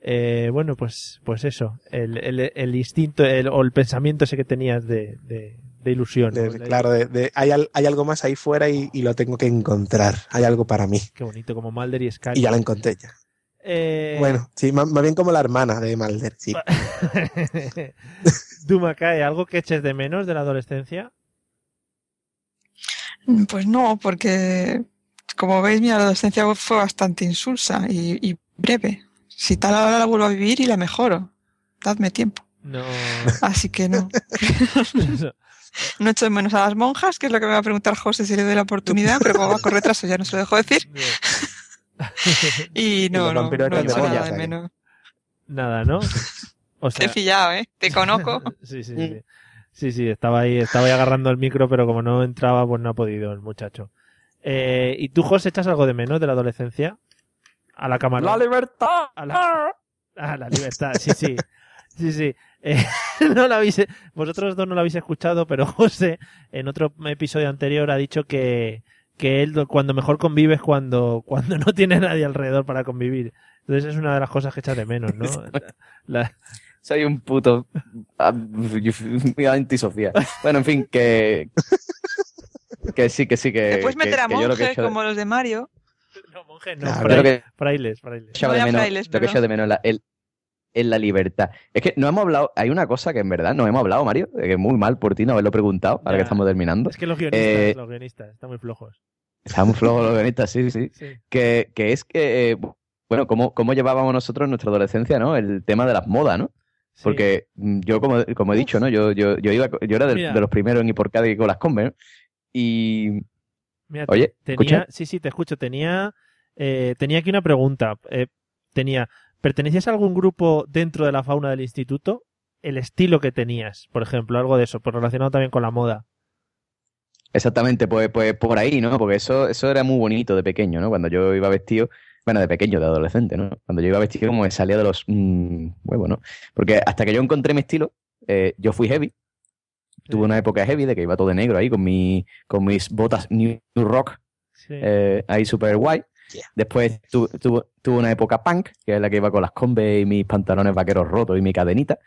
Eh, bueno, pues, pues eso, el, el, el instinto el- o el pensamiento ese que tenías de, de, de ilusión. De- La- claro, hay, al- hay algo más ahí fuera y, y lo tengo que encontrar. Hay algo para mí. Qué bonito, como Mulder y Scully. Y ya la encontré ya. Eh, Bueno, sí, más, más bien como la hermana de Malder, sí. Dumakae, ¿algo que eches de menos de la adolescencia? Pues no, porque como veis mi adolescencia fue bastante insulsa y, y breve. Si tal ahora la vuelvo a vivir y la mejoro. Dadme tiempo. No. Así que no. No echo de menos a las monjas, que es lo que me va a preguntar José si le doy la oportunidad, pero como va con retraso ya no se lo dejo decir. Y no, no, no eran de echo nada de menos. Nada, ¿no? O Te he pillado, ¿eh? Te conozco. sí, sí, sí. Sí, sí, estaba ahí, estaba ahí agarrando el micro, pero como no entraba, pues no ha podido el muchacho. Eh, ¿Y tú, José, echas algo de menos de la adolescencia? A la cámara. ¡La libertad! A la, a la libertad, sí, sí. Sí, sí. Eh, no la habéis, vosotros dos no lo habéis escuchado, pero José, en otro episodio anterior, ha dicho que, que él cuando mejor convive es cuando, cuando no tiene nadie alrededor para convivir. Entonces es una de las cosas que echa de menos, ¿no? La- Soy un puto ah, muy antisocial. Bueno, en fin, que que sí, que sí, que Te puedes que- meter a que yo lo que monjes como los de Mario. No, monjes Claro, fraile- creo que- frailes, frailes. echaba de No, ya menos, frailes, lo que echo de menos la- el, en la libertad. Es que no hemos hablado, hay una cosa que en verdad no hemos hablado, Mario, que es muy mal por ti no haberlo preguntado, ahora Ya. que estamos terminando. Es que los guionistas, Eh, los guionistas, están muy flojos. Están muy flojos los guionistas, sí, sí. Que, que es que, eh, bueno, cómo, cómo llevábamos nosotros en nuestra adolescencia, ¿no? El tema de las modas, ¿no? Porque mm, yo, como, como he dicho, ¿no? Yo, yo, yo, iba, yo era de, los primeros en ir por Cádiz con las Converse, ¿no? Y... Mira, Oye, tenía, ¿escucha? sí, sí, te escucho. Tenía, eh, tenía aquí una pregunta. Eh, tenía, ¿pertenecías a algún grupo dentro de la fauna del instituto? El estilo que tenías, por ejemplo, algo de eso, pues relacionado también con la moda. Exactamente, pues, pues por ahí, ¿no? Porque eso, eso era muy bonito de pequeño, ¿no? Cuando yo iba vestido, bueno, de pequeño, de adolescente, ¿no? Cuando yo iba vestido como me salía de los mm, huevos, ¿no? Porque hasta que yo encontré mi estilo, eh, yo fui heavy. Tuve una época heavy de que iba todo de negro ahí con, mi, con mis botas New Rock, eh, ahí súper guay. Después tu- tuve tuve una época punk, que es la que iba con las Converse y mis pantalones vaqueros rotos y mi cadenita.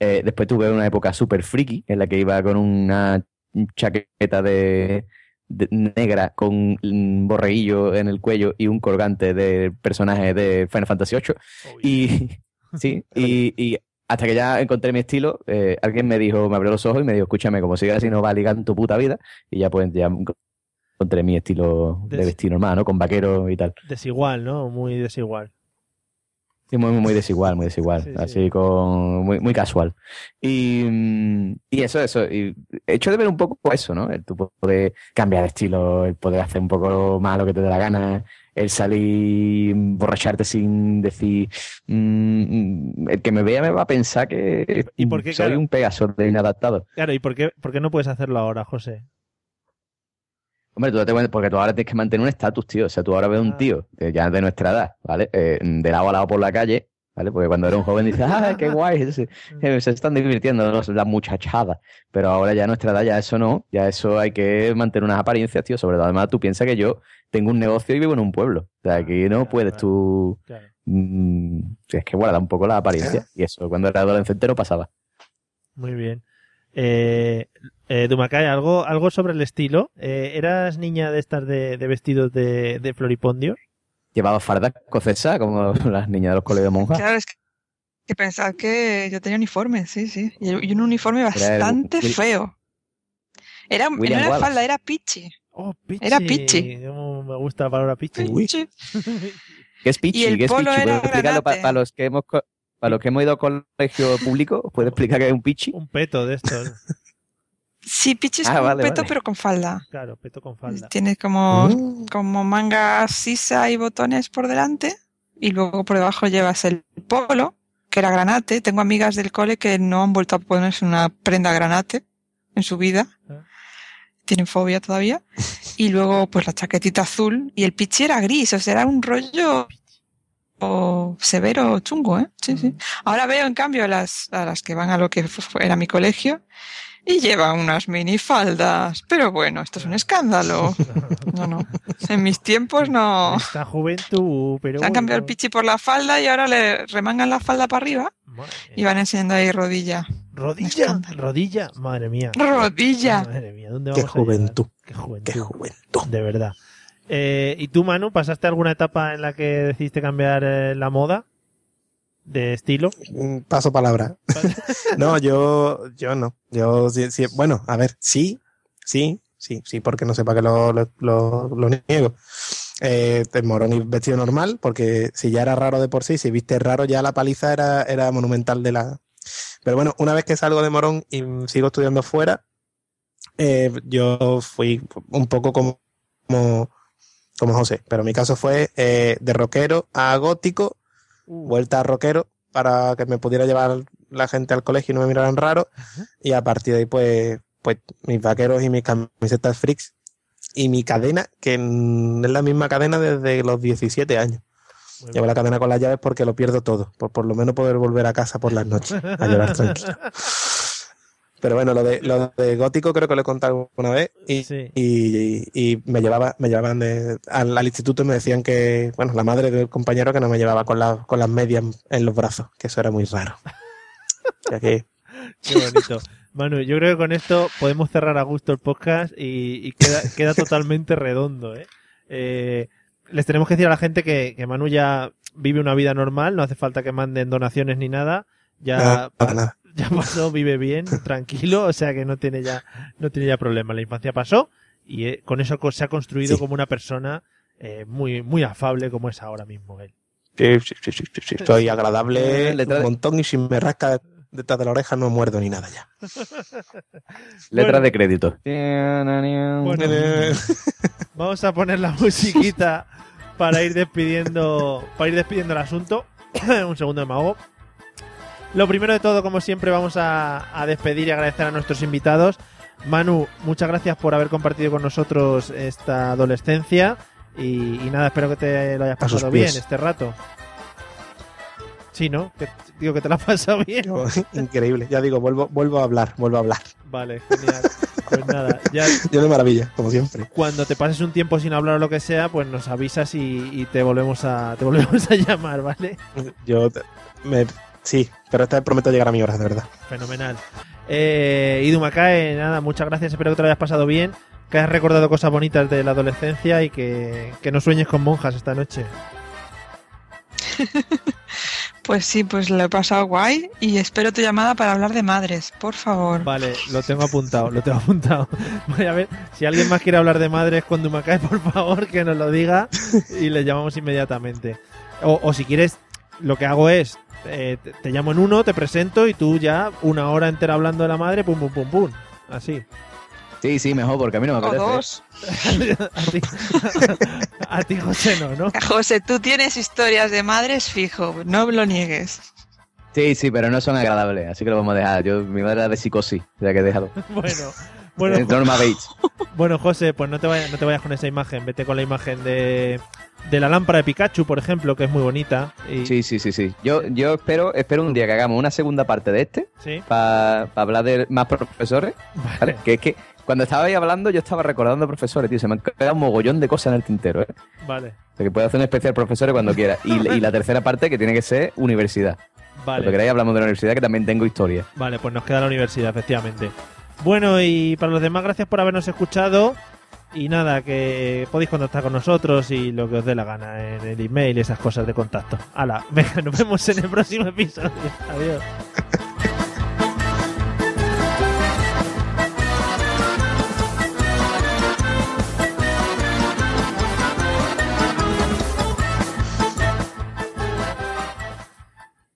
Eh, después tuve una época super friki, en la que iba con una chaqueta de, de- negra con un borreguillo en el cuello y un colgante de personaje de Final Fantasy VIII. Y, sí, y, y hasta que ya encontré mi estilo, eh, alguien me dijo, me abrió los ojos y me dijo, escúchame, como sigas así no va a ligar en tu puta vida. Y ya pues ya encontré mi estilo de vestir normal, ¿no? Con vaquero y tal. Desigual, ¿no? Muy desigual. Sí, muy, muy desigual, muy desigual. así con muy, muy casual. Y, mm, y eso, eso. Y hecho de ver un poco eso, ¿no? El tu poder cambiar de estilo, el poder hacer un poco más lo que te dé la gana, el salir, borracharte sin decir. mm, el que me vea me va a pensar que ¿Y por qué, soy claro? un Pegaso de inadaptado. Claro, ¿y por qué, por qué no puedes hacerlo ahora, José? Hombre, tú date cuenta, porque tú ahora tienes que mantener un estatus, tío. O sea, tú ahora ves Ah. un tío que ya de nuestra edad, ¿vale? Eh, de lado a lado por la calle, ¿vale? Porque cuando eres un joven dices, ¡ah, qué guay! Se, eh, se están divirtiendo los- las muchachadas. Pero ahora ya a nuestra edad ya eso no, ya eso hay que mantener unas apariencias, tío. Sobre todo, además, tú piensas que yo tengo un negocio y vivo en un pueblo. O sea, aquí no puedes tú... mm, es que guarda un poco la apariencia. Y eso, cuando era adolescente no pasaba. Muy bien. Eh, eh, Dumacay, ¿algo, algo sobre el estilo. Eh, ¿Eras niña de estas de, de vestidos de, de floripondios? Llevaba farda escocesa como las niñas de los colegios de monjas. Claro, es que, que pensar que yo tenía uniforme, sí, sí. Y, y un uniforme el bastante Will- feo. Era, no era Wallace. falda, era pichi. Oh, Era pichi. Cómo me gusta la palabra pichi. Pichi. ¿Qué es pichi? Y el ¿Qué es polo pichi? era ¿Puedes explicarlo para, granate. los que hemos para los que hemos ido a colegio público? ¿Puedes explicar qué es un pichi? Un peto de estos. Sí, pichi es Ah, como vale, un peto, vale. pero con falda. Claro, peto con falda. Tiene como, Mm. como manga sisa y botones por delante. Y luego por debajo llevas el polo, que era granate. Tengo amigas del cole que no han vuelto a ponerse una prenda granate en su vida. Ah. Tienen fobia todavía. Y luego pues la chaquetita azul. Y el pichi era gris, o sea, era un rollo o severo, chungo, ¿eh? Sí, sí. Ahora veo en cambio a las, a las que van a lo que era mi colegio y llevan unas minifaldas. Pero bueno, esto es un escándalo. No, no. En mis tiempos no. Esta juventud, pero Se han bueno. cambiado el pichi por la falda y ahora le remangan la falda para arriba y van enseñando ahí rodilla. Rodilla, rodilla, madre mía. Rodilla. Madre mía, ¿dónde Qué a llegar? juventud. Qué juventud. De verdad. Eh, ¿Y tú, Manu, pasaste alguna etapa en la que decidiste cambiar eh, la moda de estilo? Mm, Paso palabra. no, yo, yo no. Yo, sí, sí, bueno, a ver, sí, sí, sí, sí, porque no sé para qué lo, lo, lo- lo niego. Eh, de morón y vestido normal, porque si ya era raro de por sí, si viste raro, ya la paliza era, era monumental de la. Pero bueno, una vez que salgo de morón y sigo estudiando fuera, eh, yo fui un poco como, como, como José, pero mi caso fue eh, de rockero a gótico, vuelta a rockero para que me pudiera llevar la gente al colegio y no me miraran raro, y a partir de ahí pues, pues mis vaqueros y mis camisetas freaks y mi cadena, que es la misma cadena desde los 17 años. Llevo la cadena con las llaves porque lo pierdo todo, por por lo menos poder volver a casa por las noches a llorar tranquilo. Pero bueno, lo de, lo de gótico creo que lo he contado una vez y, y, y me llevaba, me llevaban de- al, al instituto y me decían que, bueno, la madre del compañero que no me llevaba con, la- con las medias en los brazos, que eso era muy raro. Que, Qué bonito. Manu, yo creo que con esto podemos cerrar a gusto el podcast y, queda, queda totalmente redondo. ¿eh? Eh, les tenemos que decir a la gente que, que Manu ya vive una vida normal, no hace falta que manden donaciones ni nada. Ya, Nada, nada, nada. Ya pasó, vive bien, tranquilo, o sea que no tiene ya, no tiene ya problema. La infancia pasó y eh, con eso se ha construido Sí. como una persona eh, muy, muy afable como es ahora mismo él. Sí, sí, sí, sí, sí, sí, Estoy agradable Eh, letra un montón y si me rasca detrás de la oreja no muerdo ni nada ya. Letras Bueno. de crédito. Bueno, vamos a poner la musiquita para ir despidiendo, para ir despidiendo el asunto. Un segundo de mago. Lo primero de todo, como siempre, vamos a, a despedir y agradecer a nuestros invitados. Manu, muchas gracias por haber compartido con nosotros esta adolescencia. Y, y nada, espero que te lo hayas pasado bien este rato. Sí, ¿no? Que, digo que te lo has pasado bien. Increíble. Ya digo, vuelvo, vuelvo a hablar, vuelvo a hablar. Vale, genial. Pues nada, ya Yo de maravilla, como siempre. cuando te pases un tiempo sin hablar o lo que sea, pues nos avisas y, y te volvemos a te volvemos a llamar, ¿vale? Yo te- me, sí, pero esta vez prometo llegar a mi hora, de verdad. Fenomenal. Eh, Idu Macae, nada, muchas gracias, espero que te lo hayas pasado bien, que hayas recordado cosas bonitas de la adolescencia y que, que no sueñes con monjas esta noche. Pues sí, pues lo he pasado guay y espero tu llamada para hablar de madres, por favor. Vale, lo tengo apuntado, lo tengo apuntado. Voy a ver, si alguien más quiere hablar de madres con Dumacae, por favor, que nos lo diga y le llamamos inmediatamente. O, o si quieres, lo que hago es, eh, te, te llamo en uno, te presento y tú ya una hora entera hablando de la madre, pum, pum, pum, pum. Así. Sí, sí, mejor, porque a mí no me O apetece. dos. a, ti, a ti, José, no, ¿no? José, tú tienes historias de madres fijo, no lo niegues. Sí, sí, pero no son agradables, así que lo vamos a dejar. Yo, mi madre era de psicosis, ya que he dejado. Bueno, bueno, Eh, Norma Bates. bueno, José, pues no te, vayas, no te vayas con esa imagen, vete con la imagen de, de la lámpara de Pikachu, por ejemplo, que es muy bonita. Y, Sí, sí, sí, sí. Yo, yo espero, espero un día que hagamos una segunda parte de este Sí. para hablar de más profesores. ¿vale? Que es que cuando estaba ahí hablando yo estaba recordando profesores, tío. Se me han quedado un mogollón de cosas en el tintero, ¿eh? Vale, O sea, que puedo hacer un especial profesores cuando quiera. Y, y la tercera parte que tiene que ser universidad. vale. Cuando queráis hablamos de la universidad, que también tengo historia. Vale, pues nos queda la universidad, efectivamente. Bueno, y para los demás, gracias por habernos escuchado. Y nada, que podéis contactar con nosotros y lo que os dé la gana en el email y esas cosas de contacto. Hala, venga, nos vemos en el próximo episodio. Adiós.